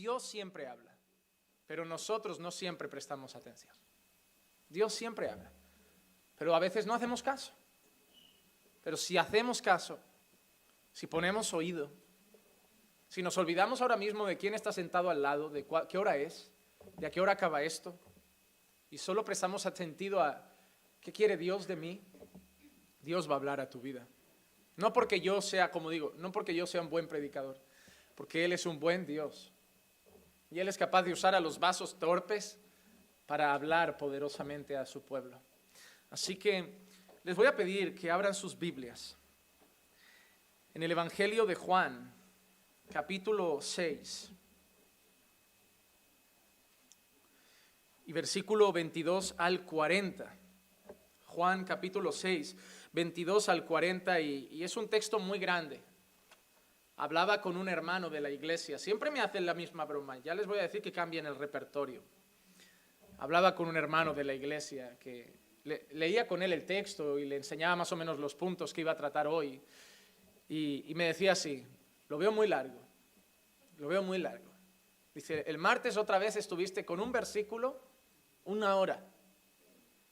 Dios siempre habla, pero nosotros no siempre prestamos atención. Dios siempre habla, pero a veces no hacemos caso. Pero si hacemos caso, si ponemos oído, si nos olvidamos ahora mismo de quién está sentado al lado, de qué hora es, de a qué hora acaba esto, y solo prestamos sentido a qué quiere Dios de mí, Dios va a hablar a tu vida. No porque yo sea, como digo, no porque yo sea un buen predicador, porque Él es un buen Dios. Y Él es capaz de usar a los vasos torpes para hablar poderosamente a su pueblo. Así que les voy a pedir que abran sus Biblias en el Evangelio de Juan, capítulo 6, y versículo 22 al 40. Juan capítulo 6, 22 al 40, y, y, es un texto muy grande. Hablaba con un hermano de la iglesia, siempre me hacen la misma broma, ya les voy a decir que cambien el repertorio. Hablaba con un hermano de la iglesia que leía con él el texto y le enseñaba más o menos los puntos que iba a tratar hoy, y, y me decía así, lo veo muy largo, lo veo muy largo. Dice, el martes otra vez estuviste con un versículo una hora.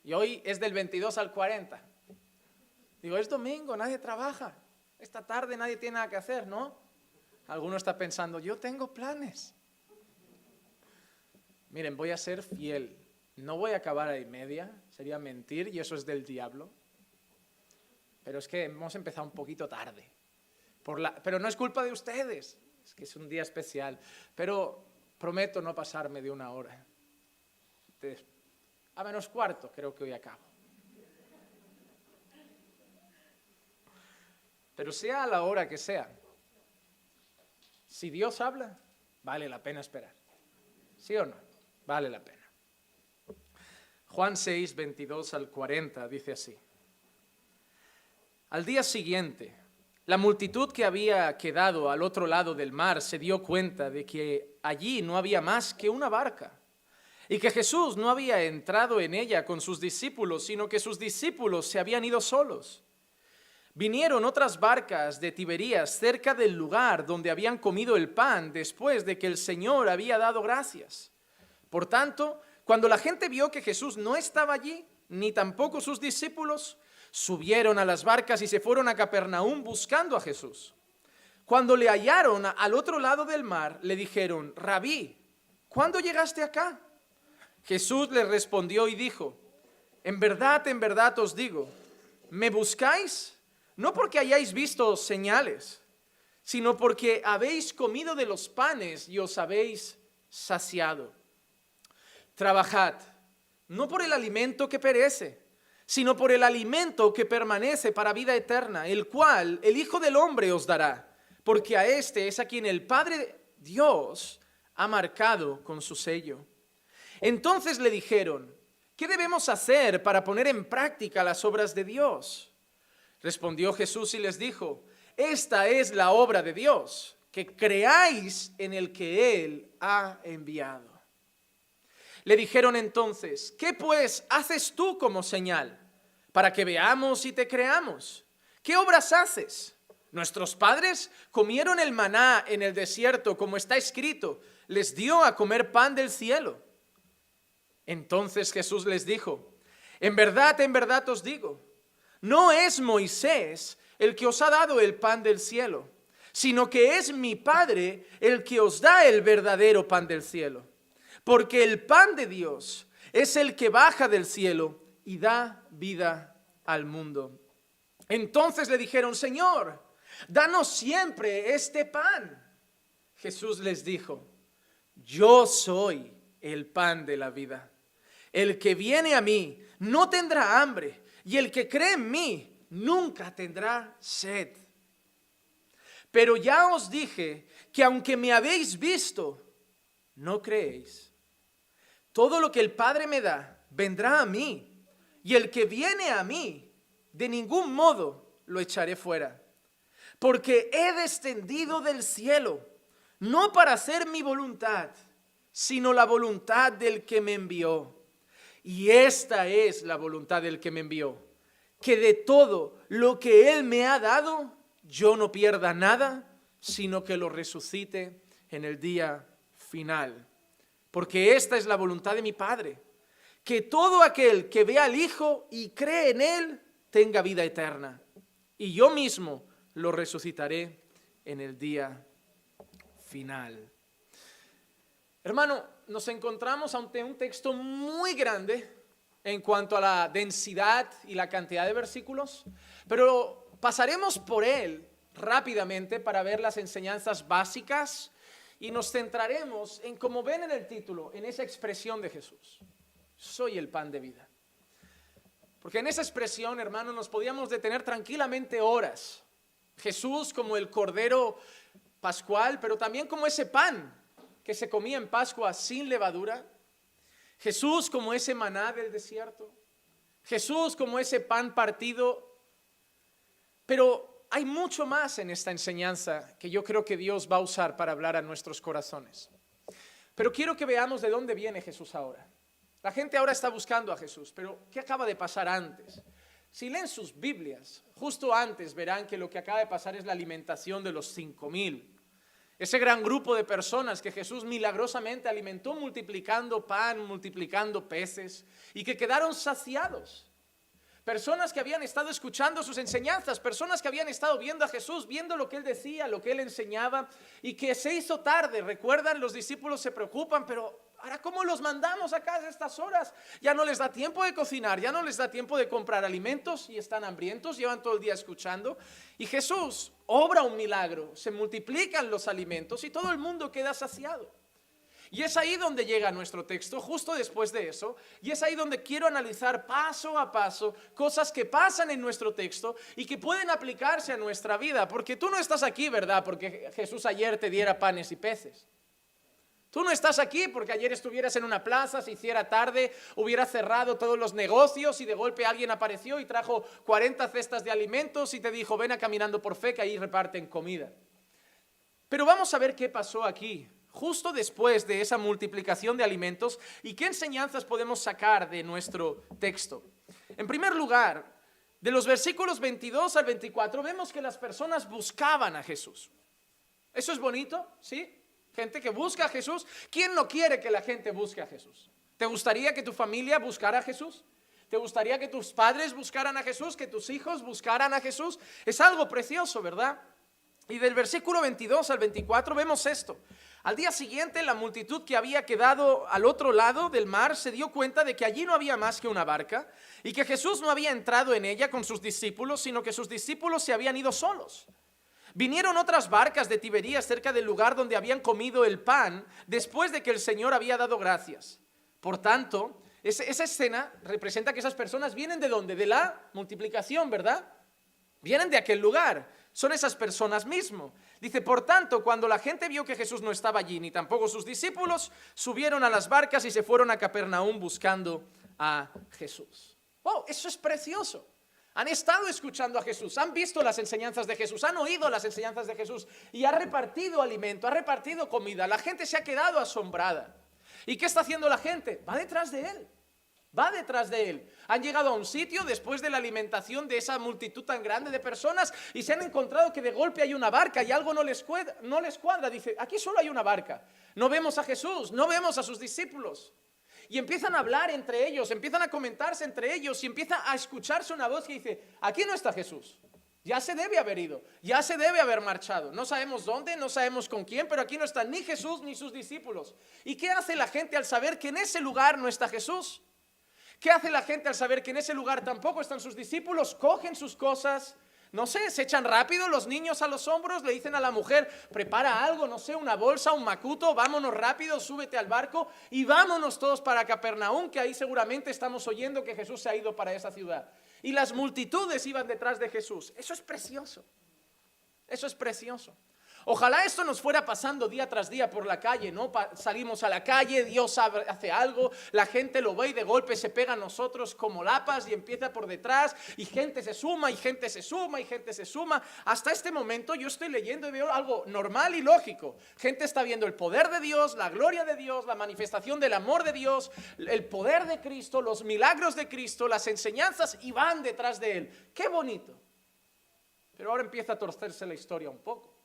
Y hoy es del 22 al 40. Digo, es domingo, nadie trabaja. Esta tarde nadie tiene nada que hacer, ¿no? Alguno está pensando, yo tengo planes. Miren, voy a ser fiel. No voy a acabar a y media, sería mentir y eso es del diablo. Pero es que hemos empezado un poquito tarde. Pero no es culpa de ustedes, es que es un día especial. Pero prometo no pasarme de una hora. A menos cuarto creo que hoy acabo. Pero sea a la hora que sea, si Dios habla, vale la pena esperar. ¿Sí o no? Vale la pena. Juan 6, 22 al 40 dice así. Al día siguiente, la multitud que había quedado al otro lado del mar se dio cuenta de que allí no había más que una barca y que Jesús no había entrado en ella con sus discípulos, sino que sus discípulos se habían ido solos. Vinieron otras barcas de Tiberías cerca del lugar donde habían comido el pan después de que el Señor había dado gracias. Por tanto, cuando la gente vio que Jesús no estaba allí, ni tampoco sus discípulos, subieron a las barcas y se fueron a Capernaum buscando a Jesús. Cuando le hallaron al otro lado del mar, le dijeron, Rabí, ¿cuándo llegaste acá? Jesús le respondió y dijo, en verdad, en verdad os digo, ¿me buscáis? No porque hayáis visto señales, sino porque habéis comido de los panes y os habéis saciado. Trabajad, no por el alimento que perece, sino por el alimento que permanece para vida eterna, el cual el Hijo del Hombre os dará, porque a este es a quien el Padre Dios ha marcado con su sello. Entonces le dijeron, ¿qué debemos hacer para poner en práctica las obras de Dios? Respondió Jesús y les dijo, esta es la obra de Dios, que creáis en el que Él ha enviado. Le dijeron entonces, ¿qué pues haces tú como señal para que veamos y te creamos? ¿Qué obras haces? Nuestros padres comieron el maná en el desierto, como está escrito, les dio a comer pan del cielo. Entonces Jesús les dijo, en verdad, en verdad os digo, no es Moisés el que os ha dado el pan del cielo, sino que es mi Padre el que os da el verdadero pan del cielo. Porque el pan de Dios es el que baja del cielo y da vida al mundo. Entonces le dijeron, Señor, danos siempre este pan. Jesús les dijo, yo soy el pan de la vida. El que viene a mí no tendrá hambre, y el que cree en mí nunca tendrá sed. Pero ya os dije que aunque me habéis visto, no creéis. Todo lo que el Padre me da vendrá a mí, y el que viene a mí, de ningún modo lo echaré fuera. Porque he descendido del cielo, no para hacer mi voluntad, sino la voluntad del que me envió. Y esta es la voluntad del que me envió, que de todo lo que Él me ha dado, yo no pierda nada, sino que lo resucite en el día final. Porque esta es la voluntad de mi Padre, que todo aquel que vea al Hijo y cree en Él tenga vida eterna. Y yo mismo lo resucitaré en el día final. Hermano, nos encontramos ante un texto muy grande en cuanto a la densidad y la cantidad de versículos, pero pasaremos por él rápidamente para ver las enseñanzas básicas y nos centraremos en, como ven en el título, en esa expresión de Jesús. Soy el pan de vida. Porque en esa expresión, hermano, nos podíamos detener tranquilamente horas. Jesús como el cordero pascual, pero también como ese pan que se comía en Pascua sin levadura. Jesús como ese maná del desierto. Jesús como ese pan partido. Pero hay mucho más en esta enseñanza que yo creo que Dios va a usar para hablar a nuestros corazones. Pero quiero que veamos de dónde viene Jesús ahora. La gente ahora está buscando a Jesús, pero ¿qué acaba de pasar antes? Si leen sus Biblias, justo antes verán que lo que acaba de pasar es la alimentación de los cinco mil. Ese gran grupo de personas que Jesús milagrosamente alimentó multiplicando pan, multiplicando peces y que quedaron saciados. Personas que habían estado escuchando sus enseñanzas, personas que habían estado viendo a Jesús, viendo lo que él decía, lo que él enseñaba y que se hizo tarde. Recuerdan, los discípulos se preocupan, pero Ahora, ¿cómo los mandamos acá a estas horas? Ya no les da tiempo de cocinar, ya no les da tiempo de comprar alimentos y están hambrientos, llevan todo el día escuchando. Y Jesús obra un milagro, se multiplican los alimentos y todo el mundo queda saciado. Y es ahí donde llega nuestro texto, justo después de eso, y es ahí donde quiero analizar paso a paso cosas que pasan en nuestro texto y que pueden aplicarse a nuestra vida, porque tú no estás aquí, ¿verdad? Porque Jesús ayer te diera panes y peces. Tú no estás aquí porque ayer estuvieras en una plaza, se hiciera tarde, hubiera cerrado todos los negocios y de golpe alguien apareció y trajo 40 cestas de alimentos y te dijo, ven a caminando por fe que ahí reparten comida. Pero vamos a ver qué pasó aquí, justo después de esa multiplicación de alimentos y qué enseñanzas podemos sacar de nuestro texto. En primer lugar, de los versículos 22 al 24 vemos que las personas buscaban a Jesús. ¿Eso es bonito? ¿Sí? Gente que busca a Jesús. ¿Quién no quiere que la gente busque a Jesús? ¿Te gustaría que tu familia buscara a Jesús? ¿Te gustaría que tus padres buscaran a Jesús? ¿Que tus hijos buscaran a Jesús? Es algo precioso, ¿verdad? Y del versículo 22 al 24 vemos esto. Al día siguiente la multitud que había quedado al otro lado del mar se dio cuenta de que allí no había más que una barca y que Jesús no había entrado en ella con sus discípulos, sino que sus discípulos se habían ido solos. Vinieron otras barcas de Tiberías cerca del lugar donde habían comido el pan después de que el Señor había dado gracias. Por tanto, esa escena representa que esas personas vienen de dónde? De la multiplicación, ¿verdad? Vienen de aquel lugar. Son esas personas mismo. Dice, por tanto, cuando la gente vio que Jesús no estaba allí, ni tampoco sus discípulos, subieron a las barcas y se fueron a Capernaum buscando a Jesús. ¡Wow! Eso es precioso. Han estado escuchando a Jesús, han visto las enseñanzas de Jesús, han oído las enseñanzas de Jesús y ha repartido alimento, ha repartido comida. La gente se ha quedado asombrada. ¿Y qué está haciendo la gente? Va detrás de él. Va detrás de él. Han llegado a un sitio después de la alimentación de esa multitud tan grande de personas y se han encontrado que de golpe hay una barca y algo no les, cuadra. Dice, aquí solo hay una barca. No vemos a Jesús, no vemos a sus discípulos. Y empiezan a hablar entre ellos, empiezan a comentarse entre ellos y empieza a escucharse una voz que dice, aquí no está Jesús. Ya se debe haber ido, ya se debe haber marchado. No sabemos dónde, no sabemos con quién, pero aquí no está ni Jesús ni sus discípulos. ¿Y qué hace la gente al saber que en ese lugar no está Jesús? ¿Qué hace la gente al saber que en ese lugar tampoco están sus discípulos? Cogen sus cosas, no sé, se echan rápido los niños a los hombros, le dicen a la mujer, prepara algo, no sé, una bolsa, un macuto, vámonos rápido, súbete al barco y vámonos todos para Capernaum, que ahí seguramente estamos oyendo que Jesús se ha ido para esa ciudad. Y las multitudes iban detrás de Jesús. Eso es precioso. Eso es precioso. Ojalá esto nos fuera pasando día tras día por la calle, ¿no? salimos a la calle, Dios hace algo, la gente lo ve y de golpe se pega a nosotros como lapas y empieza por detrás y gente se suma y gente se suma y gente se suma. Hasta este momento yo estoy leyendo y veo algo normal y lógico. Gente está viendo el poder de Dios, la gloria de Dios, la manifestación del amor de Dios, el poder de Cristo, los milagros de Cristo, las enseñanzas y van detrás de Él. Qué bonito. Pero ahora empieza a torcerse la historia un poco.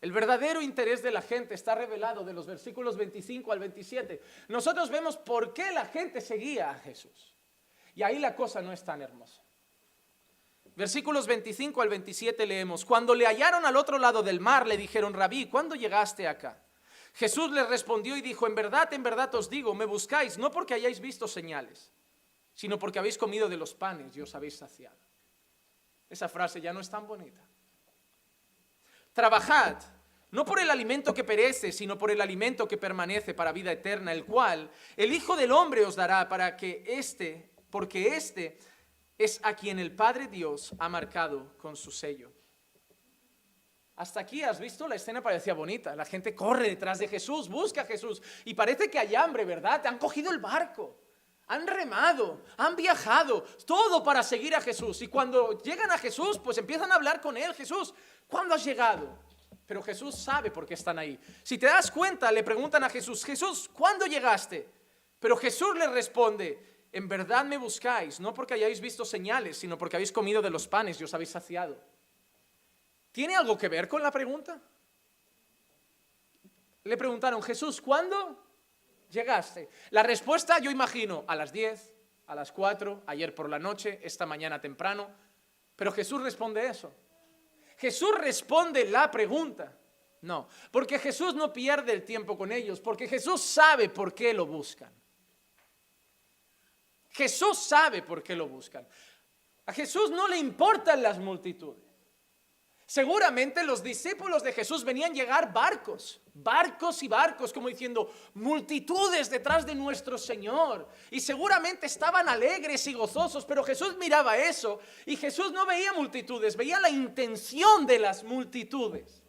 El verdadero interés de la gente está revelado de los versículos 25 al 27. Nosotros vemos por qué la gente seguía a Jesús. Y ahí la cosa no es tan hermosa. Versículos 25 al 27 leemos, cuando le hallaron al otro lado del mar, le dijeron, rabí, ¿cuándo llegaste acá? Jesús les respondió y dijo, en verdad, en verdad os digo, me buscáis, no porque hayáis visto señales, sino porque habéis comido de los panes y os habéis saciado. Esa frase ya no es tan bonita. Trabajad, no por el alimento que perece, sino por el alimento que permanece para vida eterna, el cual el Hijo del Hombre os dará para que éste, porque éste es a quien el Padre Dios ha marcado con su sello. Hasta aquí has visto la escena parecía bonita. La gente corre detrás de Jesús, busca a Jesús y parece que hay hambre, ¿verdad? Te han cogido el barco, han remado, han viajado, todo para seguir a Jesús. Y cuando llegan a Jesús, pues empiezan a hablar con él. Jesús, ¿cuándo has llegado? Pero Jesús sabe por qué están ahí. Si te das cuenta, le preguntan a Jesús, Jesús, ¿cuándo llegaste? Pero Jesús le responde, en verdad me buscáis, no porque hayáis visto señales, sino porque habéis comido de los panes y os habéis saciado. ¿Tiene algo que ver con la pregunta? Le preguntaron, Jesús, ¿cuándo llegaste? La respuesta yo imagino a las 10, a las 4, ayer por la noche, esta mañana temprano. Pero Jesús responde eso. Jesús responde la pregunta. No, porque Jesús no pierde el tiempo con ellos, porque Jesús sabe por qué lo buscan. Jesús sabe por qué lo buscan. A Jesús no le importan las multitudes. Seguramente los discípulos de Jesús venían llegar barcos, barcos y barcos, como diciendo, multitudes detrás de nuestro Señor. Y seguramente estaban alegres y gozosos, pero Jesús miraba eso y Jesús no veía multitudes, veía la intención de las multitudes.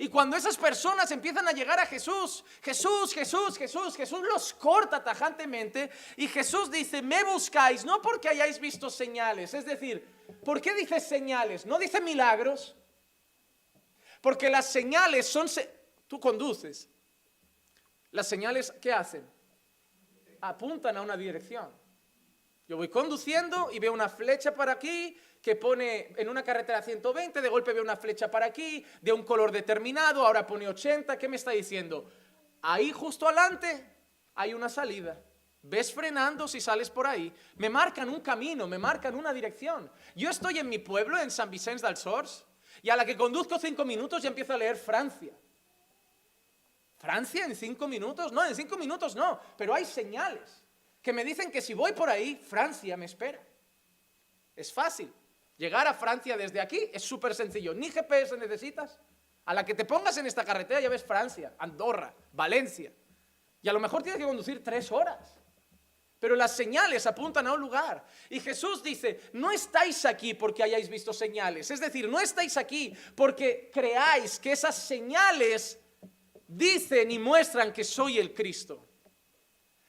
Y cuando esas personas empiezan a llegar a Jesús, Jesús, Jesús, Jesús, Jesús los corta tajantemente y Jesús dice, me buscáis no porque hayáis visto señales. Es decir, ¿por qué dice señales? No dice milagros. Porque las señales son... Tú conduces. Las señales, ¿qué hacen? Apuntan a una dirección. Yo voy conduciendo y veo una flecha para aquí que pone en una carretera 120, de golpe veo una flecha para aquí, de un color determinado, ahora pone 80. ¿Qué me está diciendo? Ahí justo adelante hay una salida. Ves frenando si sales por ahí. Me marcan un camino, me marcan una dirección. Yo estoy en mi pueblo, en San Vicente del Sors, y a la que conduzco cinco minutos ya empiezo a leer Francia. ¿Francia en cinco minutos? No, en cinco minutos no, pero hay señales que me dicen que si voy por ahí, Francia me espera. Es fácil. Llegar a Francia desde aquí es súper sencillo. Ni GPS necesitas. A la que te pongas en esta carretera ya ves Francia, Andorra, Valencia. Y a lo mejor tienes que conducir tres horas. Pero las señales apuntan a un lugar. Y Jesús dice, no estáis aquí porque hayáis visto señales. Es decir, no estáis aquí porque creáis que esas señales dicen y muestran que soy el Cristo.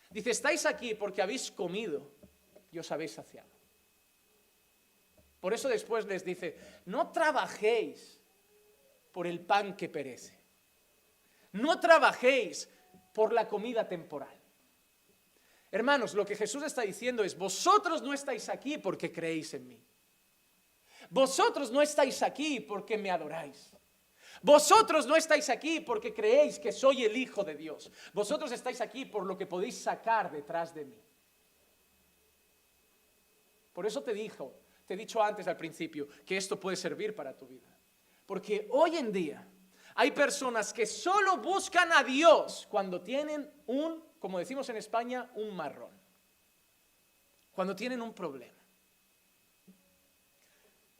Dice, estáis aquí porque habéis comido y os habéis saciado. Por eso después les dice, no trabajéis por el pan que perece. No trabajéis por la comida temporal. Hermanos, lo que Jesús está diciendo es, vosotros no estáis aquí porque creéis en mí. Vosotros no estáis aquí porque me adoráis. Vosotros no estáis aquí porque creéis que soy el Hijo de Dios. Vosotros estáis aquí por lo que podéis sacar detrás de mí. Por eso te dijo, te he dicho antes al principio que esto puede servir para tu vida. Porque hoy en día hay personas que solo buscan a Dios cuando tienen un, como decimos en España, un marrón. Cuando tienen un problema.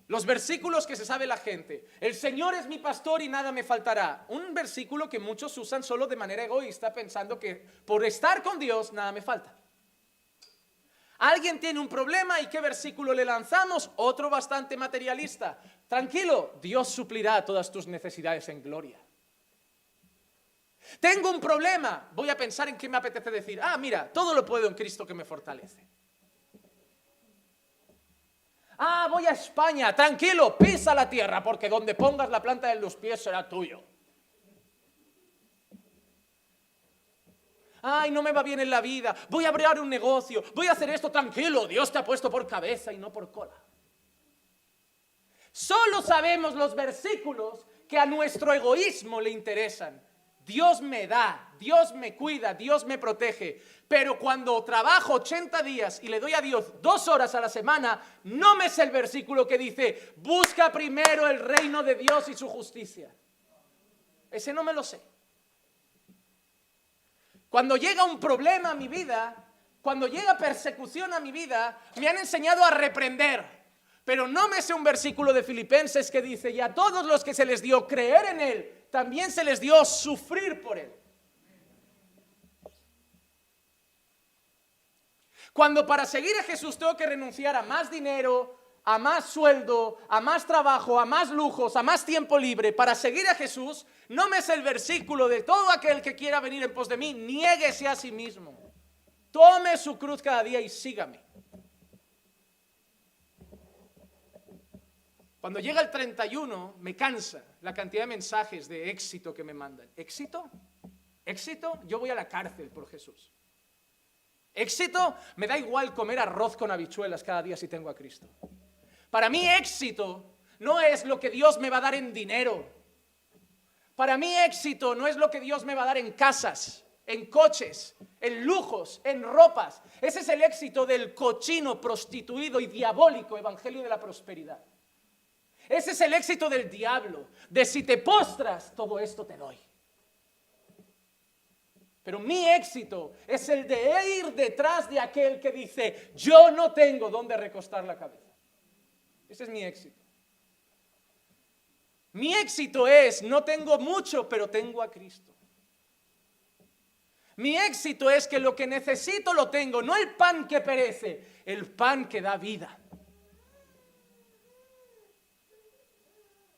Los versículos que se sabe la gente. El Señor es mi pastor y nada me faltará. Un versículo que muchos usan solo de manera egoísta pensando que por estar con Dios nada me falta. Alguien tiene un problema y qué versículo le lanzamos? Otro bastante materialista. Tranquilo, Dios suplirá todas tus necesidades en gloria. Tengo un problema, voy a pensar en qué me apetece decir. Ah, mira, todo lo puedo en Cristo que me fortalece. Ah, voy a España, tranquilo, pisa la tierra, porque donde pongas la planta de los pies será tuyo. Ay, no me va bien en la vida, voy a abrir un negocio, voy a hacer esto tranquilo, Dios te ha puesto por cabeza y no por cola. Solo sabemos los versículos que a nuestro egoísmo le interesan. Dios me da, Dios me cuida, Dios me protege. Pero cuando trabajo 80 días y le doy a Dios dos horas a la semana, no me es el versículo que dice, busca primero el reino de Dios y su justicia. Ese no me lo sé. Cuando llega un problema a mi vida, cuando llega persecución a mi vida, me han enseñado a reprender. Pero no me sé un versículo de Filipenses que dice, y a todos los que se les dio creer en Él, también se les dio sufrir por Él. Cuando para seguir a Jesús tengo que renunciar a más dinero, a más sueldo, a más trabajo, a más lujos, a más tiempo libre, para seguir a Jesús, no me es el versículo de todo aquel que quiera venir en pos de mí, niéguese a sí mismo. Tome su cruz cada día y sígame. Cuando llega el 31, me cansa la cantidad de mensajes de éxito que me mandan. ¿Éxito? ¿Éxito? Yo voy a la cárcel por Jesús. Éxito, me da igual comer arroz con habichuelas cada día si tengo a Cristo. Para mí éxito no es lo que Dios me va a dar en dinero. Para mí éxito no es lo que Dios me va a dar en casas, en coches, en lujos, en ropas. Ese es el éxito del cochino, prostituido y diabólico evangelio de la prosperidad. Ese es el éxito del diablo, de si te postras, todo esto te doy. Pero mi éxito es el de ir detrás de aquel que dice, yo no tengo dónde recostar la cabeza. Ese es mi éxito. Mi éxito es, no tengo mucho, pero tengo a Cristo. Mi éxito es que lo que necesito lo tengo, no el pan que perece, el pan que da vida.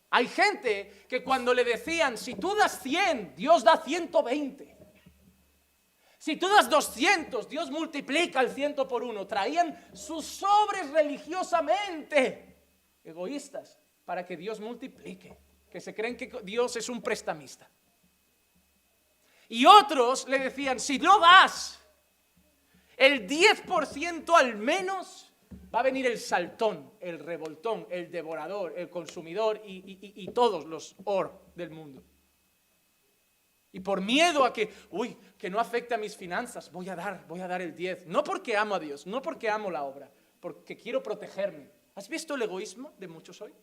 Hay gente que cuando le decían, si tú das 100, Dios da 120. Si tú das 200, Dios multiplica el ciento por uno. Traían sus sobres religiosamente, egoístas, para que Dios multiplique. Que se creen que Dios es un prestamista. Y otros le decían, si no das el 10% al menos, Va a venir el saltón, el revoltón, el devorador, el consumidor y, todos los or del mundo. Y por miedo a que, uy, que no afecte a mis finanzas, voy a dar, voy a dar el 10. No porque amo a Dios, no porque amo la obra, porque quiero protegerme. ¿Has visto el egoísmo de muchos hoy?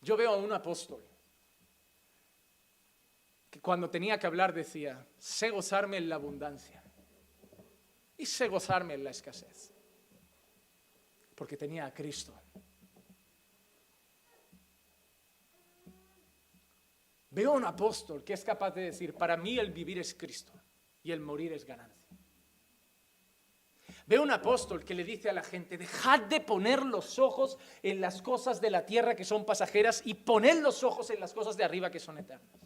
Yo veo a un apóstol cuando tenía que hablar decía, sé gozarme en la abundancia y sé gozarme en la escasez, porque tenía a Cristo. Veo a un apóstol que es capaz de decir, para mí el vivir es Cristo y el morir es ganancia. Veo un apóstol que le dice a la gente, dejad de poner los ojos en las cosas de la tierra que son pasajeras y poned los ojos en las cosas de arriba que son eternas.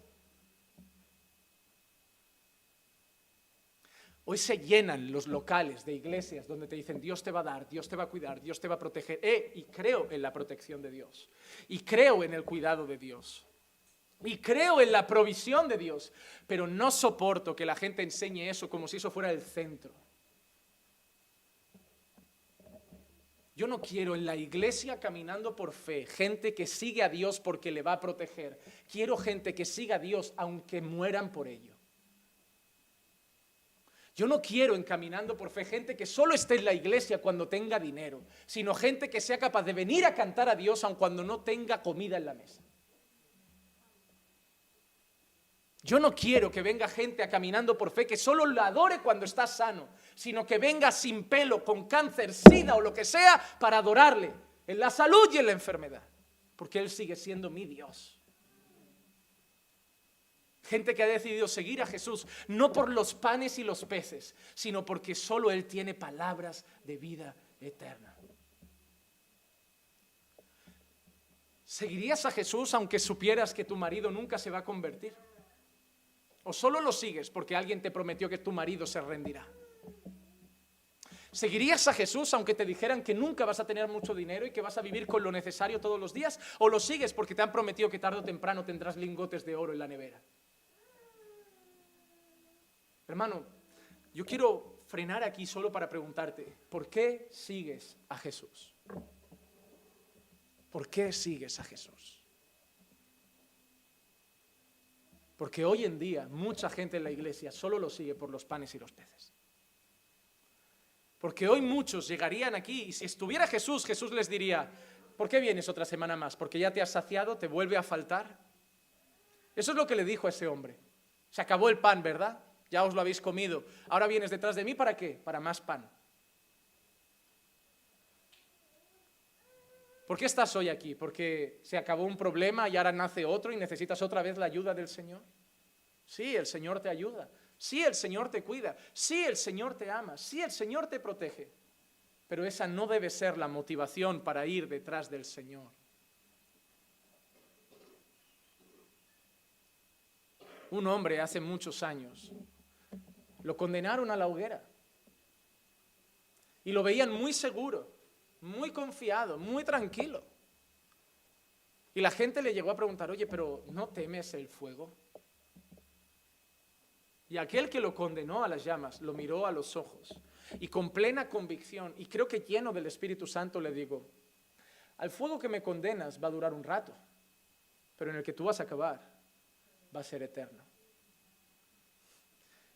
Hoy se llenan los locales de iglesias donde te dicen Dios te va a dar, Dios te va a cuidar, Dios te va a proteger. Eh, y creo en la protección de Dios. Y creo en el cuidado de Dios. Y creo en la provisión de Dios. Pero no soporto que la gente enseñe eso como si eso fuera el centro. Yo no quiero en la iglesia caminando por fe gente que sigue a Dios porque le va a proteger. Quiero gente que siga a Dios aunque mueran por ello. Yo no quiero encaminando por fe gente que solo esté en la iglesia cuando tenga dinero, sino gente que sea capaz de venir a cantar a Dios aun cuando no tenga comida en la mesa. Yo no quiero que venga gente a caminando por fe que solo lo adore cuando está sano, sino que venga sin pelo, con cáncer, sida o lo que sea para adorarle en la salud y en la enfermedad, porque Él sigue siendo mi Dios. Gente que ha decidido seguir a Jesús no por los panes y los peces, sino porque solo Él tiene palabras de vida eterna. ¿Seguirías a Jesús aunque supieras que tu marido nunca se va a convertir? ¿O solo lo sigues porque alguien te prometió que tu marido se rendirá? ¿Seguirías a Jesús aunque te dijeran que nunca vas a tener mucho dinero y que vas a vivir con lo necesario todos los días? ¿O lo sigues porque te han prometido que tarde o temprano tendrás lingotes de oro en la nevera? Hermano, yo quiero frenar aquí solo para preguntarte, ¿por qué sigues a Jesús? ¿Por qué sigues a Jesús? Porque hoy en día mucha gente en la iglesia solo lo sigue por los panes y los peces. Porque hoy muchos llegarían aquí y si estuviera Jesús, Jesús les diría, ¿por qué vienes otra semana más? ¿Porque ya te has saciado? ¿Te vuelve a faltar? Eso es lo que le dijo a ese hombre. Se acabó el pan, ¿verdad? Ya os lo habéis comido. Ahora vienes detrás de mí para qué? Para más pan. ¿Por qué estás hoy aquí? ¿Porque se acabó un problema y ahora nace otro y necesitas otra vez la ayuda del Señor? Sí, el Señor te ayuda. Sí, el Señor te cuida. Sí, el Señor te ama. Sí, el Señor te protege. Pero esa no debe ser la motivación para ir detrás del Señor. Un hombre hace muchos años lo condenaron a la hoguera y lo veían muy seguro, muy confiado, muy tranquilo. Y la gente le llegó a preguntar, oye, pero ¿no temes el fuego? Y aquel que lo condenó a las llamas lo miró a los ojos y con plena convicción, y creo que lleno del Espíritu Santo le digo, al fuego que me condenas va a durar un rato, pero en el que tú vas a acabar va a ser eterno.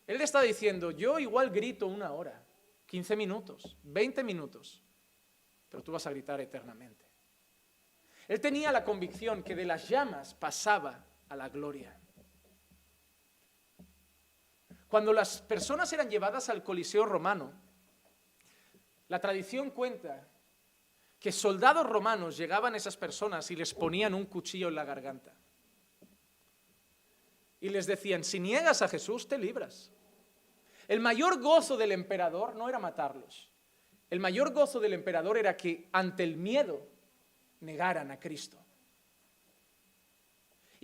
Él le está diciendo, yo igual grito una hora, 15 minutos, 20 minutos, pero tú vas a gritar eternamente. Él tenía la convicción que de las llamas pasaba a la gloria. Cuando las personas eran llevadas al Coliseo romano, la tradición cuenta que soldados romanos llegaban a esas personas y les ponían un cuchillo en la garganta. Y les decían, si niegas a Jesús, te libras. El mayor gozo del emperador no era matarlos. El mayor gozo del emperador era que ante el miedo negaran a Cristo.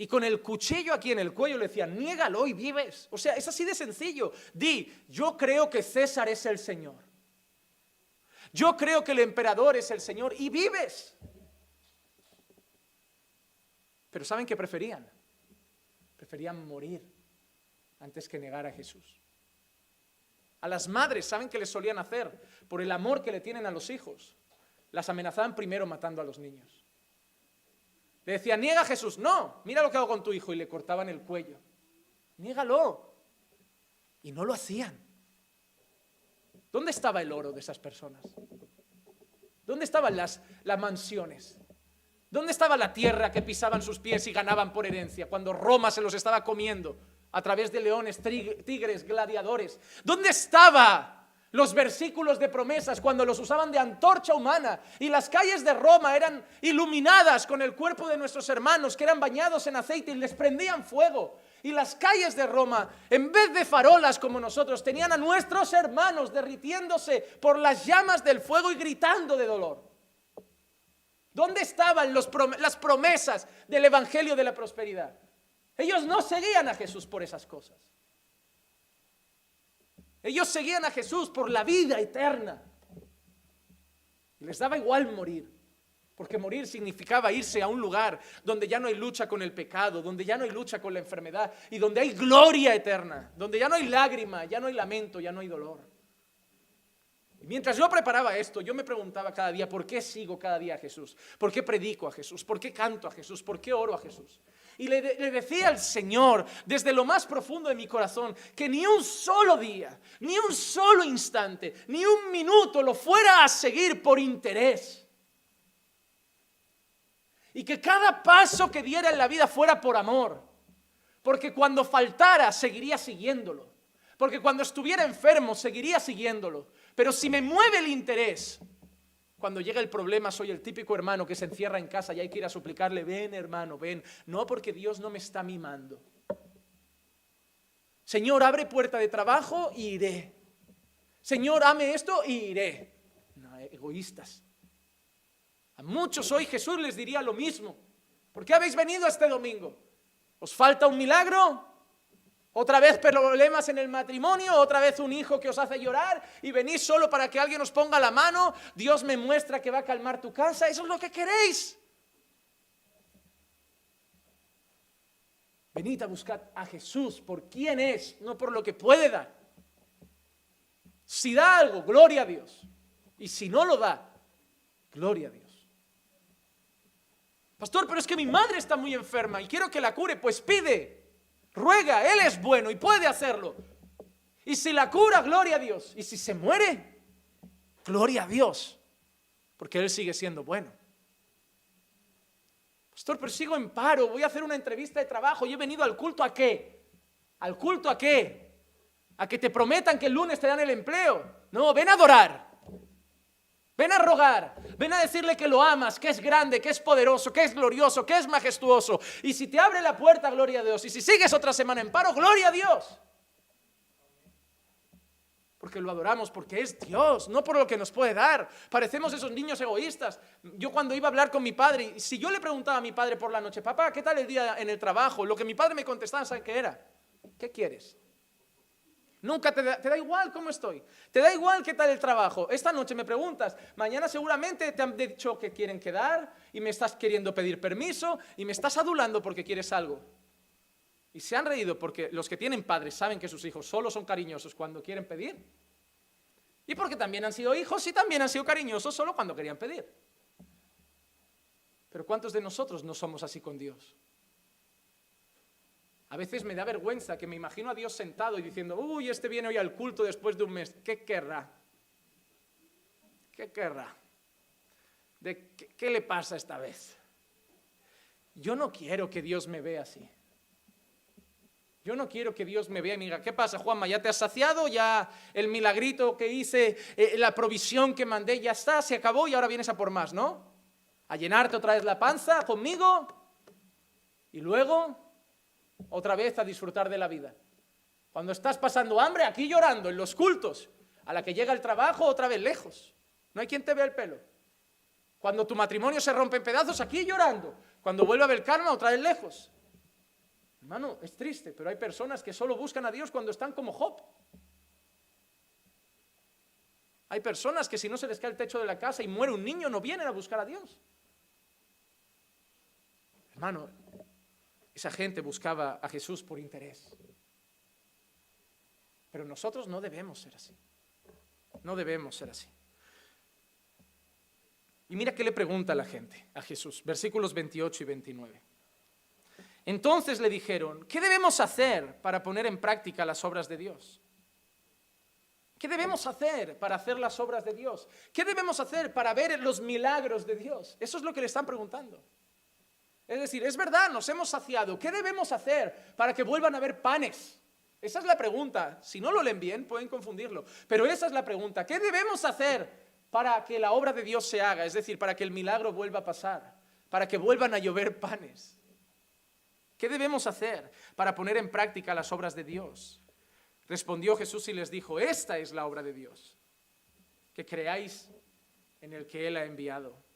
Y con el cuchillo aquí en el cuello le decían, niégalo y vives. O sea, es así de sencillo. Di, yo creo que César es el Señor. Yo creo que el emperador es el Señor y vives. Pero ¿saben qué preferían? Preferían morir antes que negar a Jesús. A las madres, ¿saben qué les solían hacer? Por el amor que le tienen a los hijos. Las amenazaban primero matando a los niños. Le decía, niega a Jesús. No, mira lo que hago con tu hijo. Y le cortaban el cuello. Niégalo. Y no lo hacían. ¿Dónde estaba el oro de esas personas? ¿Dónde estaban las, las mansiones? ¿Dónde estaba la tierra que pisaban sus pies y ganaban por herencia cuando Roma se los estaba comiendo a través de leones, tigres, gladiadores? ¿Dónde estaba los versículos de promesas cuando los usaban de antorcha humana y las calles de Roma eran iluminadas con el cuerpo de nuestros hermanos que eran bañados en aceite y les prendían fuego. Y las calles de Roma, en vez de farolas como nosotros, tenían a nuestros hermanos derritiéndose por las llamas del fuego y gritando de dolor. ¿Dónde estaban las promesas del Evangelio de la Prosperidad? Ellos no seguían a Jesús por esas cosas. Ellos seguían a Jesús por la vida eterna. Les daba igual morir, porque morir significaba irse a un lugar donde ya no hay lucha con el pecado, donde ya no hay lucha con la enfermedad y donde hay gloria eterna, donde ya no hay lágrima, ya no hay lamento, ya no hay dolor. Y mientras yo preparaba esto, yo me preguntaba cada día, ¿por qué sigo cada día a Jesús? ¿Por qué predico a Jesús? ¿Por qué canto a Jesús? ¿Por qué oro a Jesús? Y le, decía al Señor desde lo más profundo de mi corazón que ni un solo día, ni un solo instante, ni un minuto lo fuera a seguir por interés. Y que cada paso que diera en la vida fuera por amor. Porque cuando faltara, seguiría siguiéndolo. Porque cuando estuviera enfermo, seguiría siguiéndolo. Pero si me mueve el interés, cuando llega el problema, soy el típico hermano que se encierra en casa y hay que ir a suplicarle, ven hermano, ven. No porque Dios no me está mimando. Señor, abre puerta de trabajo y iré. Señor, ame esto y iré. No, egoístas. A muchos hoy Jesús les diría lo mismo. ¿Por qué habéis venido este domingo? ¿Os falta un milagro? Otra vez problemas en el matrimonio, otra vez un hijo que os hace llorar y venís solo para que alguien os ponga la mano, Dios me muestra que va a calmar tu casa, eso es lo que queréis. Venid a buscar a Jesús por quién es, no por lo que puede dar. Si da algo, gloria a Dios. Y si no lo da, Gloria a Dios. Pastor, pero es que mi madre está muy enferma y quiero que la cure. Pues pide, ruega, Él es bueno y puede hacerlo. Y si la cura, gloria a Dios. Y si se muere, gloria a Dios. Porque Él sigue siendo bueno. Pastor, pero sigo en paro, voy a hacer una entrevista de trabajo y he venido al culto a qué? ¿Al culto a qué? A que te prometan que el lunes te dan el empleo. No, ven a adorar. Ven a rogar, ven a decirle que lo amas, que es grande, que es poderoso, que es glorioso, que es majestuoso. Y si te abre la puerta, gloria a Dios. Y si sigues otra semana en paro, gloria a Dios. Porque lo adoramos, porque es Dios, no por lo que nos puede dar. Parecemos esos niños egoístas. Yo cuando iba a hablar con mi padre, si yo le preguntaba a mi padre por la noche, papá, ¿qué tal el día en el trabajo? Lo que mi padre me contestaba, ¿saben qué era? ¿Qué quieres? Nunca te da, igual cómo estoy. Te da igual qué tal el trabajo. Esta noche me preguntas, mañana seguramente te han dicho que quieren quedar y me estás queriendo pedir permiso y me estás adulando porque quieres algo. Y se han reído porque los que tienen padres saben que sus hijos solo son cariñosos cuando quieren pedir. Y porque también han sido hijos y también han sido cariñosos solo cuando querían pedir. Pero ¿cuántos de nosotros no somos así con Dios? A veces me da vergüenza que me imagino a Dios sentado y diciendo, uy, este viene hoy al culto después de un mes. ¿Qué querrá? ¿Qué querrá? ¿De qué, le pasa esta vez? Yo no quiero que Dios me vea así. Yo no quiero que Dios me vea y me diga, ¿qué pasa, Juanma? ¿Ya te has saciado? ¿Ya el milagrito que hice, eh, la provisión que mandé, ya está, se acabó y ahora vienes a por más, ¿no? A llenarte otra vez la panza conmigo y luego otra vez a disfrutar de la vida. Cuando estás pasando hambre, aquí llorando, en los cultos, a la que llega el trabajo, otra vez lejos. No hay quien te vea el pelo. Cuando tu matrimonio se rompe en pedazos, aquí llorando. Cuando vuelve a ver calma, otra vez lejos. Hermano, es triste, pero hay personas que solo buscan a Dios cuando están como Job. Hay personas que si no se les cae el techo de la casa y muere un niño, no vienen a buscar a Dios. Hermano, esa gente buscaba a Jesús por interés. Pero nosotros no debemos ser así. No debemos ser así. Y mira qué le pregunta la gente a Jesús, versículos 28 y 29. Entonces le dijeron, ¿qué debemos hacer para poner en práctica las obras de Dios? ¿Qué debemos hacer para hacer las obras de Dios? ¿Qué debemos hacer para ver los milagros de Dios? Eso es lo que le están preguntando. Es decir, es verdad, nos hemos saciado. ¿Qué debemos hacer para que vuelvan a haber panes? Esa es la pregunta. Si no lo leen bien, pueden confundirlo. Pero esa es la pregunta. ¿Qué debemos hacer para que la obra de Dios se haga? Es decir, para que el milagro vuelva a pasar, para que vuelvan a llover panes. ¿Qué debemos hacer para poner en práctica las obras de Dios? Respondió Jesús y les dijo, esta es la obra de Dios, que creáis en el que Él ha enviado.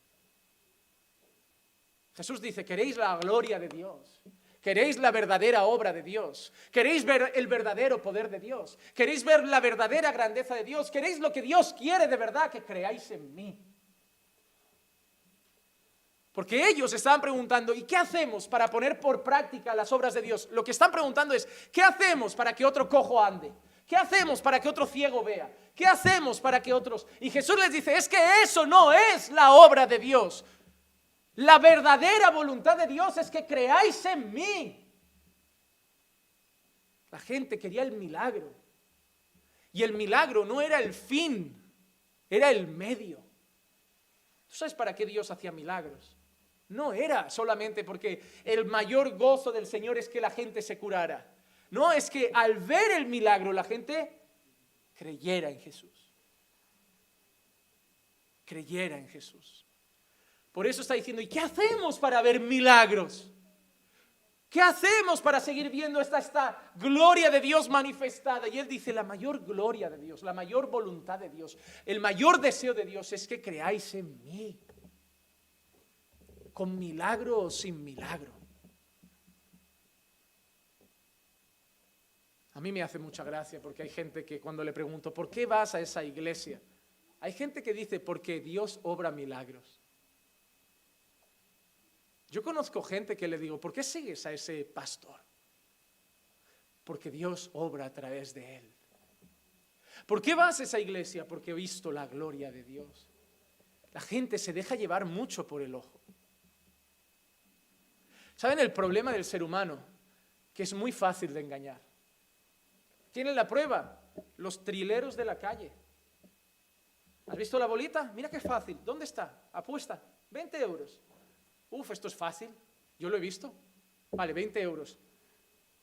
Jesús dice, queréis la gloria de Dios. Queréis la verdadera obra de Dios. Queréis ver el verdadero poder de Dios. Queréis ver la verdadera grandeza de Dios. Queréis lo que Dios quiere de verdad, que creáis en mí. Porque ellos estaban preguntando, ¿y qué hacemos para poner por práctica las obras de Dios? Lo que están preguntando es, ¿qué hacemos para que otro cojo ande? ¿Qué hacemos para que otro ciego vea? ¿Qué hacemos para que otros... Y Jesús les dice, es que eso no es la obra de Dios. La verdadera voluntad de Dios es que creáis en mí. La gente quería el milagro. Y el milagro no era el fin, era el medio. ¿Tú sabes para qué Dios hacía milagros? No era solamente porque el mayor gozo del Señor es que la gente se curara. No, es que al ver el milagro la gente creyera en Jesús. Creyera en Jesús. Por eso está diciendo, ¿y qué hacemos para ver milagros? ¿Qué hacemos para seguir viendo esta, esta gloria de Dios manifestada? Y él dice, la mayor gloria de Dios, la mayor voluntad de Dios, el mayor deseo de Dios es que creáis en mí, con milagro o sin milagro. A mí me hace mucha gracia porque hay gente que cuando le pregunto, ¿por qué vas a esa iglesia? Hay gente que dice, porque Dios obra milagros. Yo conozco gente que le digo, ¿por qué sigues a ese pastor? Porque Dios obra a través de él. ¿Por qué vas a esa iglesia? Porque he visto la gloria de Dios. La gente se deja llevar mucho por el ojo. ¿Saben el problema del ser humano? Que es muy fácil de engañar. ¿Tienen la prueba? Los trileros de la calle. ¿Has visto la bolita? Mira qué fácil. ¿Dónde está? Apuesta. 20 euros. Uf, esto es fácil. Yo lo he visto. Vale, 20 euros.